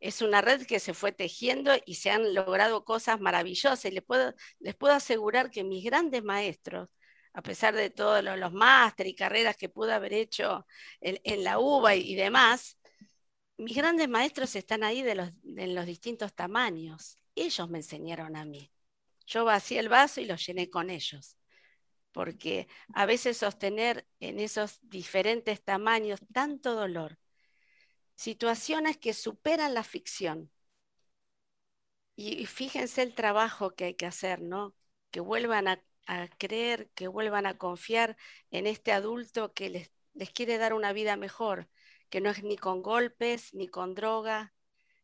Es una red que se fue tejiendo y se han logrado cosas maravillosas. Y les puedo, les puedo asegurar que mis grandes maestros, a pesar de todos los, máster y carreras que pude haber hecho en, la UBA y, demás, mis grandes maestros están ahí de los, en los distintos tamaños. Ellos me enseñaron a mí. Yo vacié el vaso y lo llené con ellos porque a veces sostener en esos diferentes tamaños tanto dolor, situaciones que superan la ficción. Y, fíjense el trabajo que hay que hacer, ¿no? Que vuelvan a, creer, que vuelvan a confiar en este adulto que les, les quiere dar una vida mejor, que no es ni con golpes, ni con droga,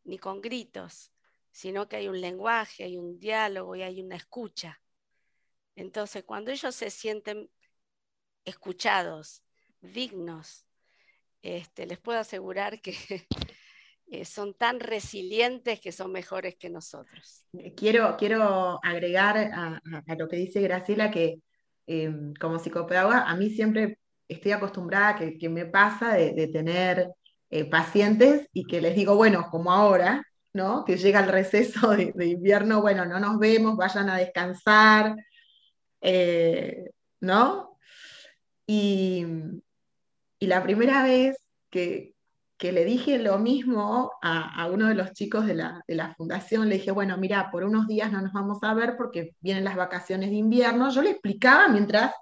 ni con gritos, sino que hay un lenguaje, hay un diálogo y hay una escucha. Entonces, cuando ellos se sienten escuchados, dignos, este, les puedo asegurar que (laughs) eh, son tan resilientes que son mejores que nosotros.
Quiero, quiero agregar a, lo que dice Graciela que em, como psicopedagoga, a mí siempre estoy acostumbrada que, que me pasa de, tener eh, pacientes y que les digo, bueno, como ahora, ¿no? Que llega el receso de, de invierno, bueno, no nos vemos, vayan a descansar, eh, ¿no? Y, la primera vez que, le dije lo mismo a, uno de los chicos de la, fundación, le dije, bueno, mira, por unos días no nos vamos a ver porque vienen las vacaciones de invierno. Yo le explicaba mientras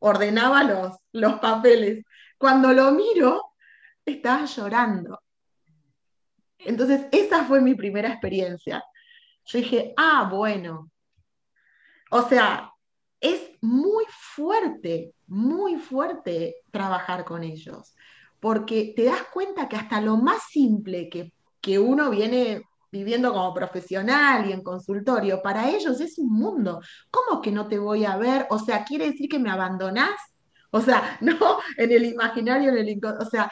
ordenaba los, los papeles. Cuando lo miro, estaba llorando. Entonces, esa fue mi primera experiencia. Yo dije, ah, bueno. O sea, es muy fuerte, muy fuerte trabajar con ellos, porque te das cuenta que hasta lo más simple que, que uno viene viviendo como profesional y en consultorio, para ellos es un mundo. ¿Cómo que no te voy a ver? O sea, ¿quiere decir que me abandonás? O sea, (laughs) no en el imaginario, en el o sea,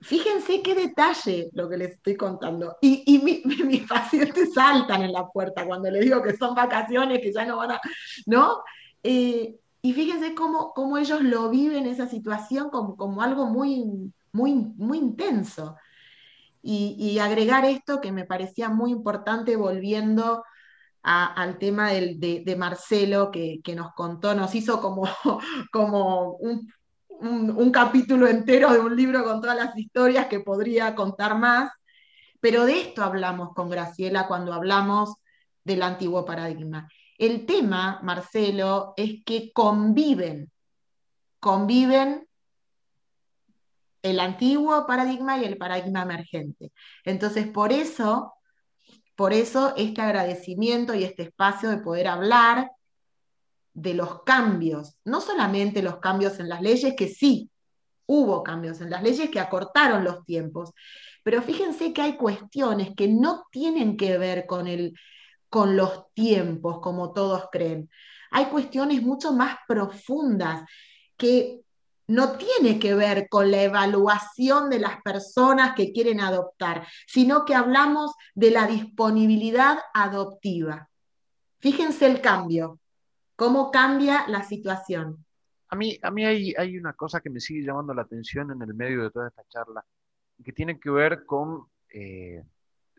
Fíjense qué detalle lo que les estoy contando. Y, (laughs) mis pacientes saltan en la puerta cuando les digo que son vacaciones, que ya no van a, ¿no? Eh, y fíjense cómo, cómo, ellos lo viven esa situación como, como algo muy, muy, muy intenso. Y, agregar esto que me parecía muy importante volviendo al tema de, Marcelo que, nos contó, nos hizo como, (laughs) como un, un, capítulo entero de un libro con todas las historias que podría contar más, pero de esto hablamos con Graciela cuando hablamos del antiguo paradigma. El tema, Marcelo, es que conviven, conviven el antiguo paradigma y el paradigma emergente. Entonces, por eso, por eso este agradecimiento y este espacio de poder hablar de los cambios, no solamente los cambios en las leyes, que sí, hubo cambios en las leyes que acortaron los tiempos, pero fíjense que hay cuestiones que no tienen que ver con, el, con los tiempos, como todos creen. Hay cuestiones mucho más profundas que no tiene que ver con la evaluación de las personas que quieren adoptar, sino que hablamos de la disponibilidad adoptiva. Fíjense el cambio cómo cambia la situación.
A mí, a mí hay, hay una cosa que me sigue llamando la atención en el medio de toda esta charla, que tiene que ver con eh,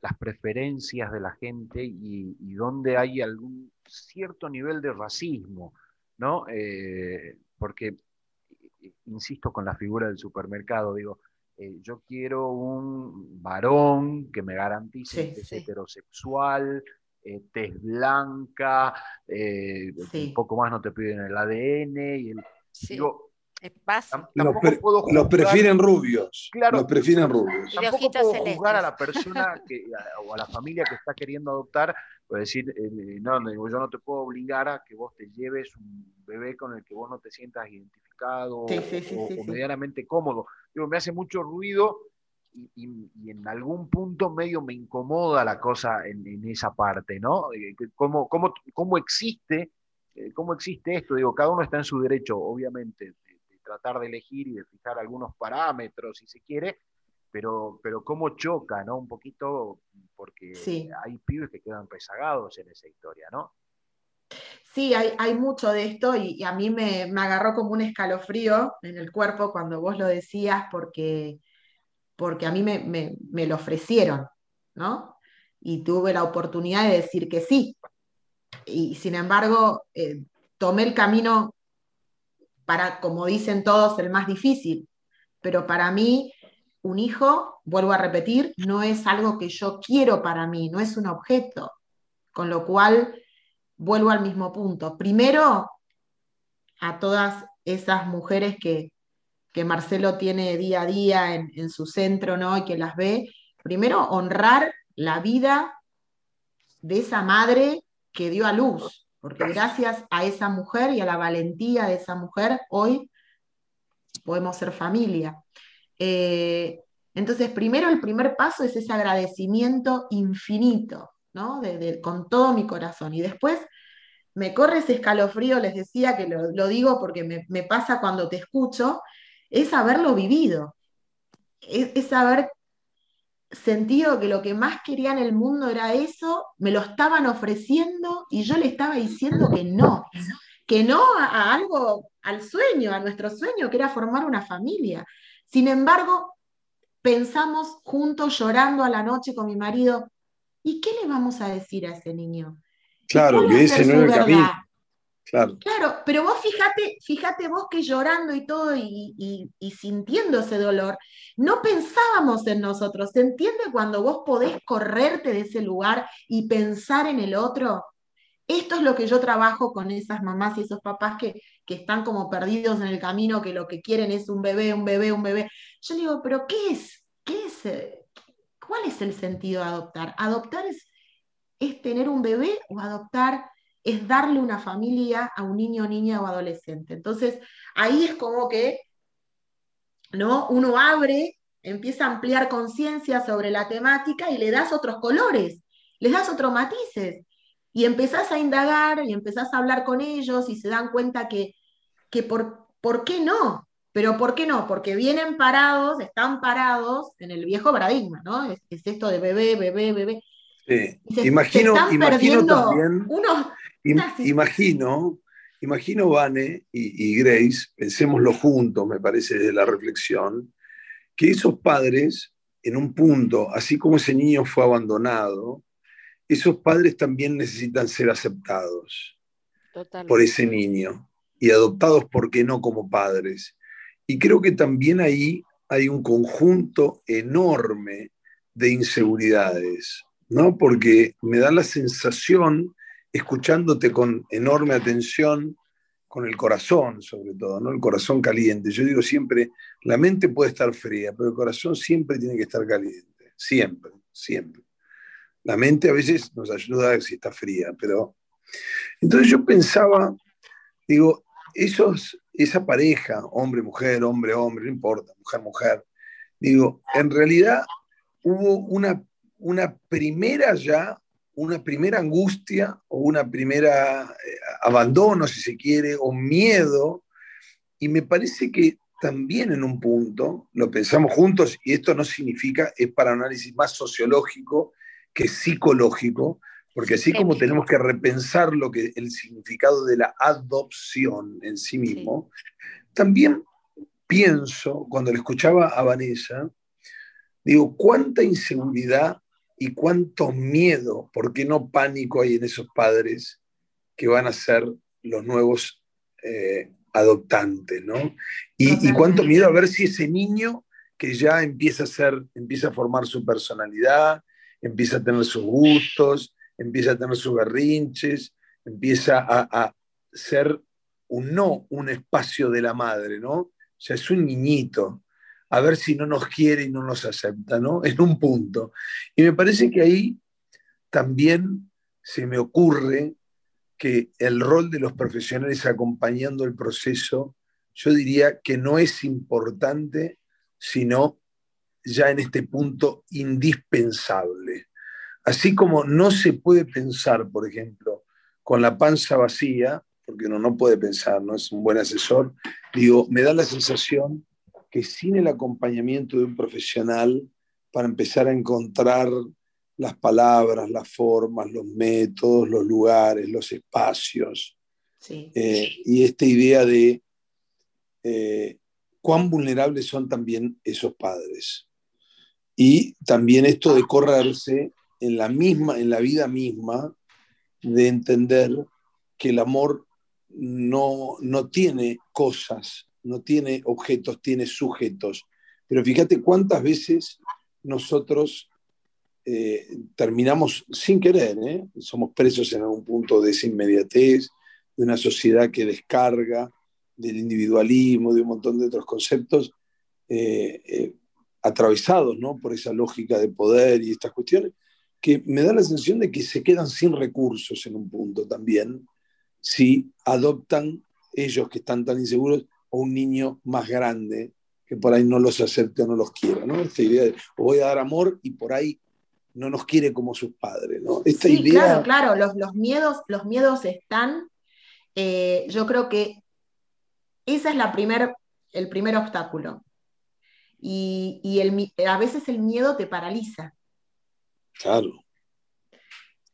las preferencias de la gente y, y, donde hay algún cierto nivel de racismo, ¿no? Eh, porque, insisto con la figura del supermercado, digo, eh, yo quiero un varón que me garantice que es heterosexual, eh, tez blanca, eh, un poco más no te piden el ADN y el... Digo,
los, prefieren rubios.
Claro.
Los prefieren rubios.
Tampoco puedo juzgar a la persona que, o a la familia que está queriendo adoptar, o decir, eh, no, yo no te puedo obligar a que vos te lleves un bebé con el que vos no te sientas identificado o, medianamente cómodo. Digo, me hace mucho ruido y, en algún punto medio me incomoda la cosa en, esa parte, ¿no? Eh, ¿Cómo, cómo, cómo existe, eh, ¿Cómo existe esto? Digo, cada uno está en su derecho, obviamente, de, tratar de elegir y de fijar algunos parámetros, si se quiere, pero, pero cómo choca, ¿no? Un poquito, porque hay pibes que quedan rezagados en esa historia, ¿no?
Sí, hay, hay mucho de esto y, a mí me, me, agarró como un escalofrío en el cuerpo cuando vos lo decías, porque porque a mí me, lo ofrecieron, ¿no? Y tuve la oportunidad de decir que sí. Y sin embargo, eh, tomé el camino para, como dicen todos, el más difícil. Pero para mí, un hijo, vuelvo a repetir, no es algo que yo quiero para mí, no es un objeto. Con lo cual, vuelvo al mismo punto. Primero, a todas esas mujeres que, que Marcelo tiene día a día en, su centro, ¿no? Y que las ve, primero honrar la vida de esa madre que dio a luz, porque gracias a esa mujer y a la valentía de esa mujer, hoy podemos ser familia. Eh, entonces, primero el primer paso es ese agradecimiento infinito, ¿no? con todo mi corazón. Y después me corre ese escalofrío, les decía que lo, digo porque me, pasa cuando te escucho, es haberlo vivido, es, haber sentido que lo que más quería en el mundo era eso, me lo estaban ofreciendo y yo le estaba diciendo que no, que no a, algo, al sueño, a nuestro sueño, que era formar una familia. Sin embargo, pensamos juntos llorando a la noche con mi marido, ¿y qué le vamos a decir a ese niño?
Claro, que ese no es el camino. Claro.
pero vos fíjate, fíjate vos que llorando y todo y, sintiendo ese dolor, no pensábamos en nosotros. ¿Se entiende cuando vos podés correrte de ese lugar y pensar en el otro? Esto es lo que yo trabajo con esas mamás y esos papás que, que están como perdidos en el camino, que lo que quieren es un bebé, un bebé, un bebé. Yo digo, pero ¿qué es? ¿Qué es? Eh, ¿Cuál es el sentido de adoptar? ¿Adoptar es, es tener un bebé o adoptar es darle una familia a un niño, niña o adolescente. Entonces, ahí es como que ¿no? uno abre, empieza a ampliar conciencia sobre la temática y le das otros colores, les das otros matices. Y empezás a indagar y empezás a hablar con ellos y se dan cuenta que, que por, ¿por qué no? Pero ¿por qué no? Porque vienen parados, están parados en el viejo paradigma, ¿no? Es, esto de bebé, bebé, bebé.
Sí. imagino, imagino también. Unos, imagino, imagino, Vane y, Grace, pensémoslo juntos, me parece, desde la reflexión, que esos padres, en un punto, así como ese niño fue abandonado, esos padres también necesitan ser aceptados por ese niño y adoptados, ¿por qué no como padres? Y creo que también ahí hay un conjunto enorme de inseguridades, ¿no? Porque me da la sensación, escuchándote con enorme atención, con el corazón sobre todo, ¿no? El corazón caliente. Yo digo siempre, la mente puede estar fría, pero el corazón siempre tiene que estar caliente, siempre, siempre. La mente a veces nos ayuda si está fría, pero... Entonces yo pensaba, digo, esos, esa pareja, hombre, mujer, hombre, hombre, no importa, mujer, mujer, digo, en realidad hubo una, una primera ya una primera angustia o una primera eh, abandono, si se quiere, o miedo. Y me parece que también en un punto, lo pensamos juntos, y esto no significa, es para análisis más sociológico que psicológico, porque así como tenemos que repensar lo que el significado de la adopción en sí mismo, también pienso, cuando le escuchaba a Vanessa, digo, cuánta inseguridad y cuánto miedo, ¿por qué no pánico hay en esos padres que van a ser los nuevos eh, adoptantes, ¿no? Y, cuánto miedo a ver si ese niño que ya empieza a ser, empieza a formar su personalidad, empieza a tener sus gustos, empieza a tener sus berrinches, empieza a, a ser un no, un espacio de la madre, ¿no? O sea, es un niñito a ver si no nos quiere y no nos acepta, ¿no? (laughs) En un punto. Y me parece que ahí también se me ocurre que el rol de los profesionales acompañando el proceso, yo diría que no es importante, sino ya en este punto indispensable. Así como no se puede pensar, por ejemplo, con la panza vacía, porque uno no puede pensar, no es un buen asesor, digo, me da la sensación que sin el acompañamiento de un profesional, para empezar a encontrar las palabras, las formas, los métodos, los lugares, los espacios, eh, y esta idea de eh, cuán vulnerables son también esos padres. Y también esto de correrse en la misma, en la vida misma, de entender que el amor no, no tiene cosas, no tiene objetos, tiene sujetos. Pero fíjate cuántas veces nosotros eh, terminamos sin querer, ¿eh? somos presos en algún punto de esa inmediatez, de una sociedad que descarga, del individualismo, de un montón de otros conceptos, eh, atravesados ¿no? por esa lógica de poder y estas cuestiones, que me da la sensación de que se quedan sin recursos en un punto también, si adoptan ellos que están tan inseguros o un niño más grande que por ahí no los acepte o no los quiera, ¿no? Esta idea de voy a dar amor y por ahí no nos quiere como sus padres, ¿no? Esta
sí, idea... claro, claro, los, miedos, los miedos están, eh, yo creo que ese es la primer, el primer obstáculo. Y, y el, a veces el miedo te paraliza.
Claro.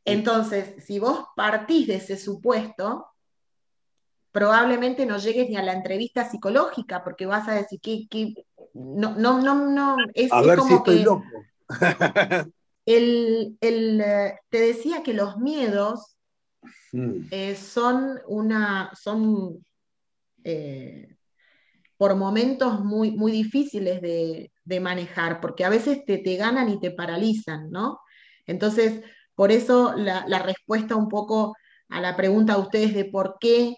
Entonces, si vos partís de ese supuesto, probablemente no llegues ni a la entrevista psicológica, porque vas a decir que, no, no, no, no, es,
a ver si estoy loco. (laughs)
el, eh, te decía que los miedos hmm. eh, son una, son eh, por momentos muy, muy difíciles de, manejar, porque a veces te, te, ganan y te paralizan, ¿no? Entonces, por eso la, la respuesta un poco a la pregunta de ustedes de por qué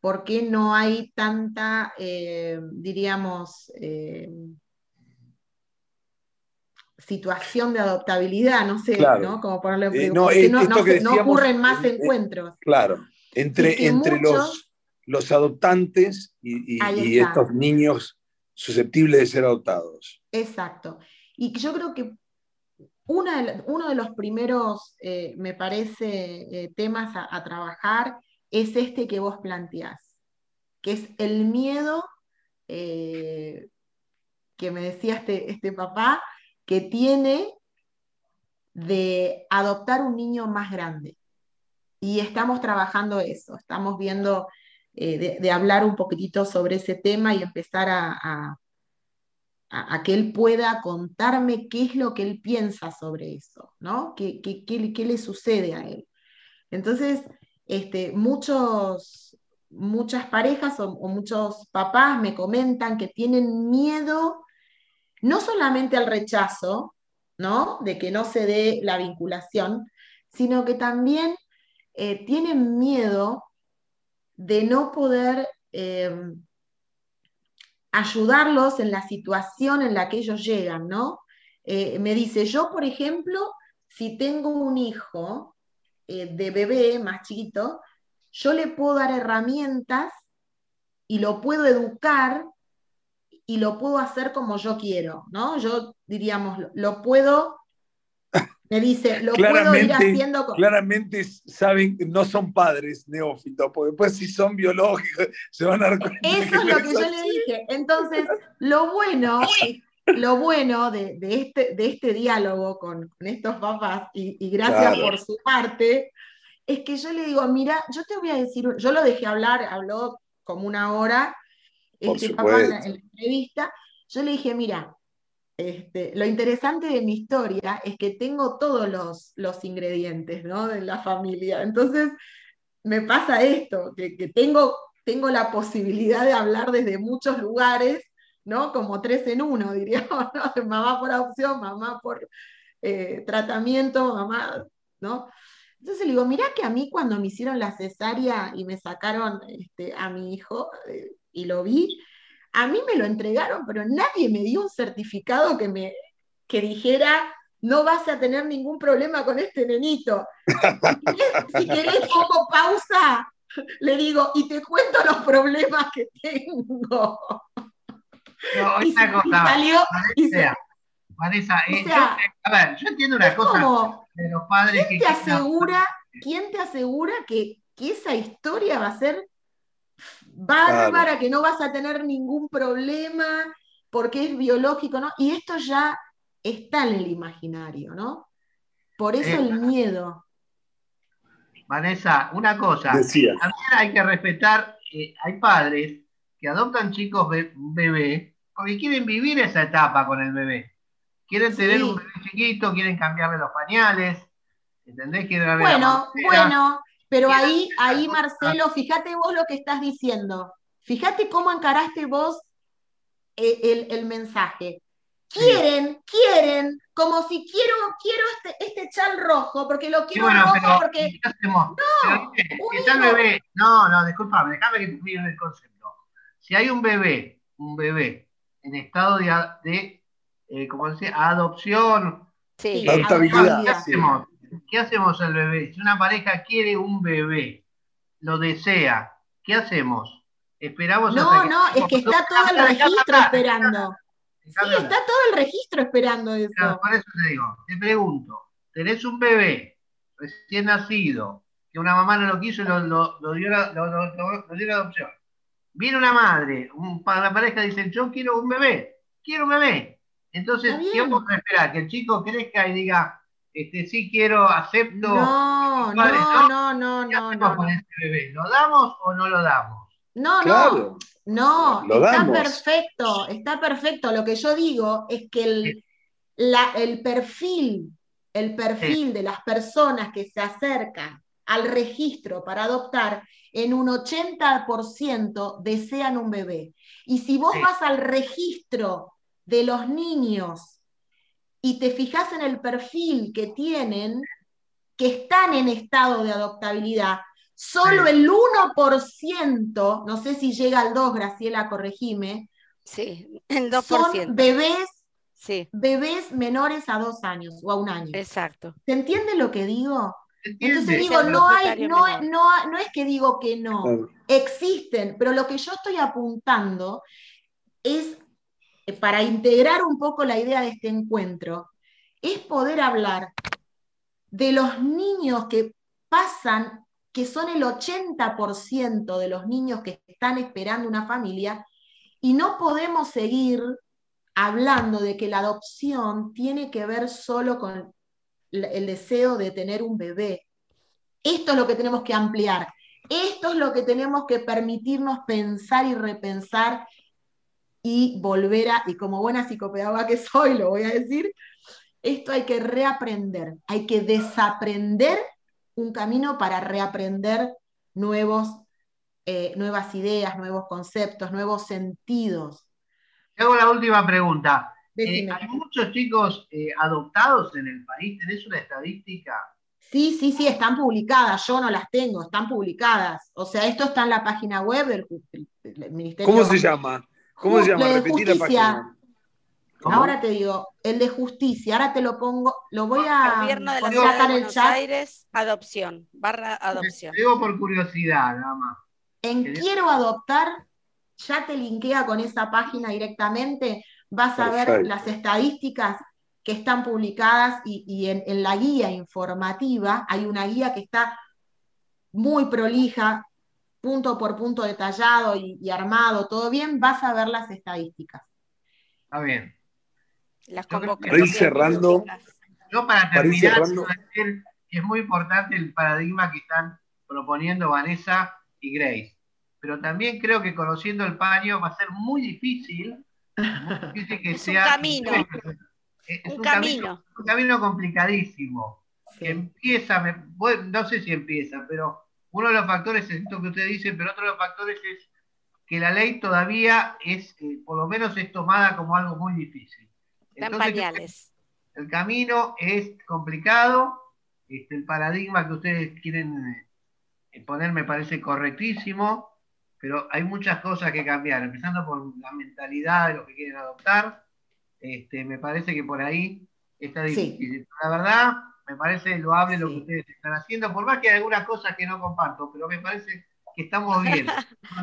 ¿Por qué no hay tanta, eh, diríamos, eh, situación de adoptabilidad? No sé, ¿no? Como ponerle, eh, no, no, ocurren más encuentros.
Claro, entre, entre los, los adoptantes y, estos niños susceptibles de ser adoptados.
Exacto. Y yo creo que uno de los primeros, me parece, temas a, trabajar es este que vos planteás, que es el miedo eh, que me decía este, este papá, que tiene de adoptar un niño más grande. Y estamos trabajando eso, estamos viendo eh, de, hablar un poquitito sobre ese tema y empezar a, a, que él pueda contarme qué es lo que él piensa sobre eso, ¿no? ¿Qué, qué, le sucede a él? Entonces, este, muchos, muchas parejas o, muchos papás me comentan que tienen miedo no solamente al rechazo, ¿no? De que no se dé la vinculación, sino que también eh, tienen miedo de no poder eh, ayudarlos en la situación en la que ellos llegan, ¿no? Eh, me dice, yo, por ejemplo, si tengo un hijo de bebé más chiquito, yo le puedo dar herramientas y lo puedo educar y lo puedo hacer como yo quiero, ¿no? Yo diríamos, lo puedo me dice, (laughs) lo puedo ir haciendo
Claramente saben no son padres neófitos, porque después si son biológicos se van a dar
cuenta Eso es lo que yo le dije. Entonces, lo bueno, (laughs) lo bueno de, este, de este diálogo con, estos papás, y, gracias por su parte, es que yo le digo, mira, yo te voy a decir, yo lo dejé hablar, habló como una hora, este papá en la entrevista, yo le dije, mira, este, lo interesante de mi historia es que tengo todos los, ingredientes ¿no? de la familia. Entonces, me pasa esto, que, tengo, tengo la posibilidad de hablar desde muchos lugares, ¿no? Como tres en uno, (laughs) diríamos, mamá por adopción, mamá por eh, tratamiento, mamá, ¿no? Entonces le digo, mira que a mí cuando me hicieron la cesárea y me sacaron este, a mi hijo eh, y lo vi, a mí me lo entregaron, pero nadie me dio un certificado que me que dijera no vas a tener ningún problema con este nenito. (laughs) Si querés, pongo pausa, le digo, y te cuento los problemas que tengo.
No, (laughs) y esa cosa. Salió, Vanessa, eh, yo, a ver, yo entiendo una cosa de los padres
¿quién te asegura, ¿Quién te asegura que, que esa historia va a ser bárbara, que no vas a tener ningún problema porque es biológico, ¿no? Y esto ya está en el imaginario, ¿no? Por eso el miedo.
Vanessa, una cosa, también hay que respetar, eh, hay padres que adoptan chicos un bebé porque quieren vivir esa etapa con el bebé. Quieren tener un bebé chiquito, quieren cambiarle los pañales, ¿entendés?
bueno, bueno, pero ahí, ahí, Marcelo, fíjate vos lo que estás diciendo. Fíjate cómo encaraste vos eh, el, mensaje. Quieren, quieren, como si quiero, quiero este, este chal rojo, porque lo quiero rojo, porque.
No, un bebé, no, no, disculpame, déjame que te el concepto. Si hay un bebé, un bebé en estado de, de eh, ¿cómo decía? Adopción.
Sí, adoptabilidad.
¿Qué hacemos? ¿Qué hacemos el bebé? Si una pareja quiere un bebé, lo desea, ¿qué hacemos? Esperamos
No, no, es que está todo el registro esperando. Sí, está todo el registro esperando eso.
por eso te digo, te pregunto, tenés un bebé recién nacido, que una mamá no lo quiso y lo, dio, la, adopción. Viene una madre, un, la pareja dice, yo quiero un bebé, quiero un bebé. Entonces, ¿qué vamos a esperar? Que el chico crezca y diga, este, sí quiero, acepto.
No, no, no, no, no, no,
con este bebé? ¿Lo damos o no lo damos?
No, no, no, está perfecto, está perfecto. Lo que yo digo es que el, el perfil, el perfil de las personas que se acercan al registro para adoptar, en un 80% desean un bebé. Y si vos vas al registro de los niños y te fijas en el perfil que tienen, que están en estado de adoptabilidad, solo el 1%, no sé si llega al 2, Graciela, corregime,
sí, el 2%.
son bebés, sí. bebés menores a dos años o a un año.
Exacto.
¿Se entiende lo que digo? Entonces digo, no, hay, no, no, no es que digo que no, existen, pero lo que yo estoy apuntando es para integrar un poco la idea de este encuentro, es poder hablar de los niños que pasan, que son el 80% de los niños que están esperando una familia, y no podemos seguir hablando de que la adopción tiene que ver solo con el deseo de tener un bebé. Esto es lo que tenemos que ampliar. Esto es lo que tenemos que permitirnos pensar y repensar y volver a, y como buena psicopedagoga que soy, lo voy a decir, esto hay que reaprender, hay que desaprender un camino para reaprender nuevos, eh, nuevas ideas, nuevos conceptos, nuevos sentidos.
Hago la última pregunta. Eh, ¿Hay muchos chicos eh, adoptados en el país? ¿Tenés una estadística?
Sí, sí, sí, están publicadas. Yo no las tengo, están publicadas. O sea, esto está en la página web del, Ministerio.
¿Cómo se llama? ¿Cómo se llama?
Repetir la página. Ahora te digo, el de justicia, ahora te lo pongo, lo voy a
Gobierno de la Ciudad de Buenos Aires, adopción, barra adopción.
Te digo por curiosidad, nada más.
En Quiero Adoptar, ya te linkea con esa página directamente, vas a ver las estadísticas que están publicadas y, en, la guía informativa hay una guía que está muy prolija, punto por punto detallado y, armado, todo bien, vas a ver las estadísticas.
Está bien.
Las
para ir cerrando.
Yo para terminar, decir que es muy importante el paradigma que están proponiendo Vanessa y Grace. Pero también creo que conociendo el paño va a ser muy difícil, (laughs)
que es sea. (laughs) Un camino.
Es, un, camino. Un camino complicadísimo. Que empieza, no sé si empieza, pero uno de los factores es esto que usted dice, pero otro de los factores es que la ley todavía es, eh, por lo menos es tomada como algo muy difícil.
Entonces,
El camino es complicado, este, el paradigma que ustedes quieren eh, poner me parece correctísimo, pero hay muchas cosas que cambiar, empezando por la mentalidad de los que quieren adoptar. Este, me parece que por ahí está difícil. La verdad, me parece loable lo que ustedes están haciendo, por más que hay algunas cosas que no comparto, pero me parece que estamos (laughs) bien.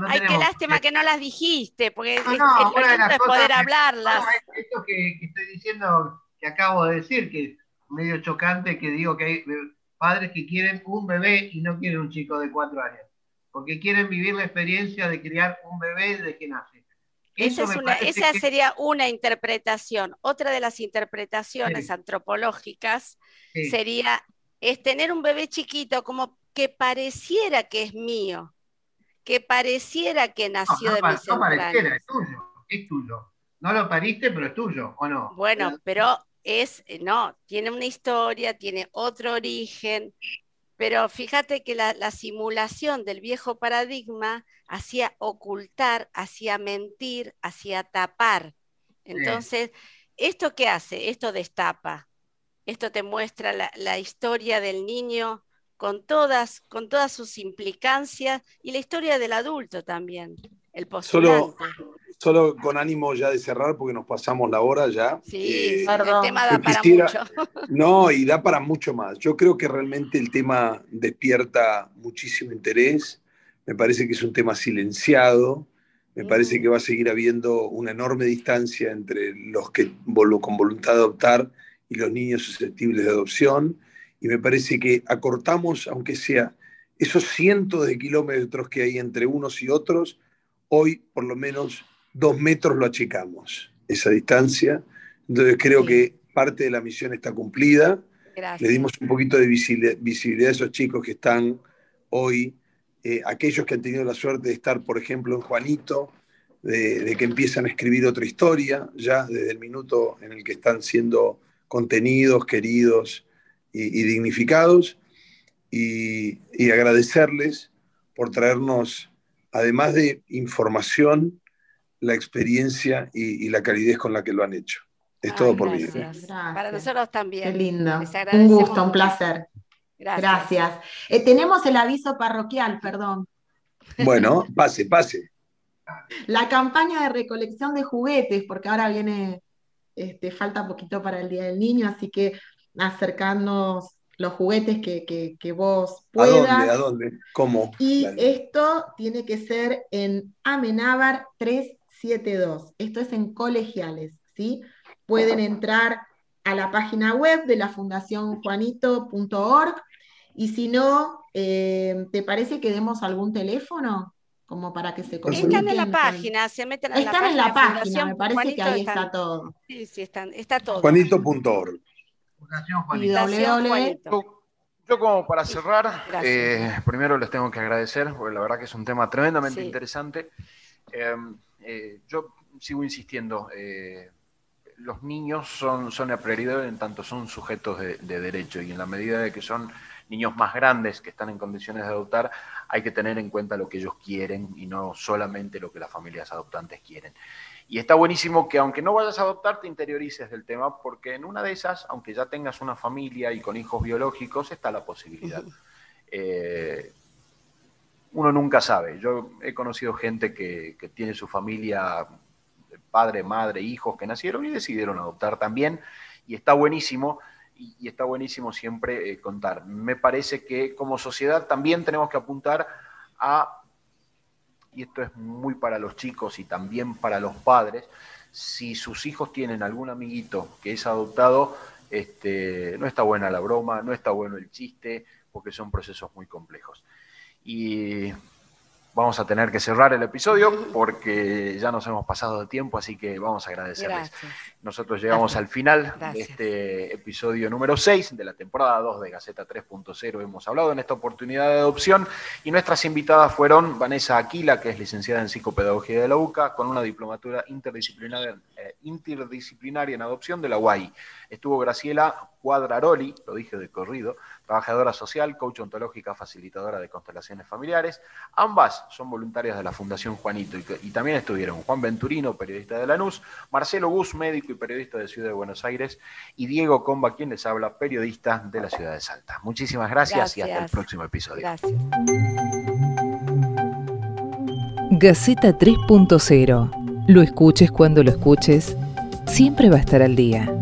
Ay, qué lástima que no las dijiste, porque no, no, es, poder hablarlas.
esto que, estoy diciendo, que acabo de decir, que es medio chocante, que digo que hay padres que quieren un bebé y no quieren un chico de cuatro años, porque quieren vivir la experiencia de criar un bebé desde que nace.
esa, sería una interpretación. Otra de las interpretaciones antropológicas sería es tener un bebé chiquito como que pareciera que es mío, que pareciera que nació de mis no pareciera,
es tuyo, es tuyo. No lo pariste, pero es tuyo, ¿o no?
Bueno, pero es, no, tiene una historia, tiene otro origen, pero fíjate que la, simulación del viejo paradigma hacía ocultar, hacía mentir, hacía tapar. Entonces, ¿esto qué hace? Esto destapa. Esto te muestra la historia del niño con todas, con todas sus implicancias y la historia del adulto también, el
Solo, solo con ánimo ya de cerrar porque nos pasamos la hora ya.
Sí, eh, el tema da para mucho. (laughs)
No, y da para mucho más. Yo creo que realmente el tema despierta muchísimo interés. Me parece que es un tema silenciado. Me parece mm. que va a seguir habiendo una enorme distancia entre los que con voluntad de adoptar y los niños susceptibles de adopción y me parece que acortamos, aunque sea esos cientos de kilómetros que hay entre unos y otros, hoy por lo menos dos metros lo achicamos, esa distancia. Entonces creo que parte de la misión está cumplida. Le dimos un poquito de visibilidad a esos chicos que están hoy, eh, aquellos que han tenido la suerte de estar, por ejemplo, en Juanito, de, de, que empiezan a escribir otra historia, ya desde el minuto en el que están siendo contenidos, queridos y, dignificados y, agradecerles por traernos, además de información, la experiencia y, la calidez con la que lo han hecho. Es todo por mí.
Para nosotros también.
Qué lindo. Un gusto, un placer. Gracias. Eh, tenemos el aviso parroquial, perdón.
Bueno, pase, pase.
La campaña de recolección de juguetes, porque ahora viene, este, falta poquito para el Día del Niño, así que acercarnos los juguetes que, vos puedas.
¿A dónde? ¿A dónde? ¿Cómo?
Y esto tiene que ser en Amenábar 372. Esto es en colegiales, ¿sí? Pueden entrar a la página web de la Fundación Juanito.org y si no, eh, ¿te parece que demos algún teléfono? Como para que se
comuniquen. Están en la página, se meten
en la página. Están en la página, me parece que ahí está todo.
Sí, sí, están, está todo.
Juanito.org.
Yo, como para cerrar, eh, primero les tengo que agradecer, porque la verdad que es un tema tremendamente interesante. Em, eh, yo sigo insistiendo, los niños son, son la prioridad en tanto son sujetos de, derecho y en la medida de que son niños más grandes que están en condiciones de adoptar, hay que tener en cuenta lo que ellos quieren y no solamente lo que las familias adoptantes quieren. Y está buenísimo que aunque no vayas a adoptar, te interiorices del tema, porque en una de esas, aunque ya tengas una familia y con hijos biológicos, está la posibilidad. Eh, (laughs) uno nunca sabe. Yo he conocido gente que, tiene su familia padre, madre, hijos que nacieron y decidieron adoptar también. Y está buenísimo, y, está buenísimo siempre eh, contar. Me parece que como sociedad también tenemos que apuntar a, y esto es muy para los chicos y también para los padres, si sus hijos tienen algún amiguito que es adoptado, este, no está buena la broma, no está bueno el chiste, porque son procesos muy complejos. Y vamos a tener que cerrar el episodio porque ya nos hemos pasado de tiempo, así que vamos a agradecerles. Nosotros llegamos al final de este episodio número 6 de la temporada 2 de Gaceta 3.0. Hemos hablado en esta oportunidad de adopción y nuestras invitadas fueron Vanessa Aquila, que es licenciada en psicopedagogía de la UCA, con una diplomatura interdisciplinaria, eh, interdisciplinaria en adopción de la UAI. Estuvo Graciela Cuadraroli, lo dije de corrido, trabajadora social, coach ontológica, facilitadora de constelaciones familiares. Ambas son voluntarias de la Fundación Juanito y, también estuvieron Juan Venturino, periodista de Lanús, Marcelo Gus, médico y periodista de Ciudad de Buenos Aires, y Diego Comba, quien les habla, periodista de la ciudad de Salta. Muchísimas gracias, y hasta el próximo episodio. Gracias.
Gaceta 3.0. Lo escuches cuando lo escuches, siempre va a estar al día.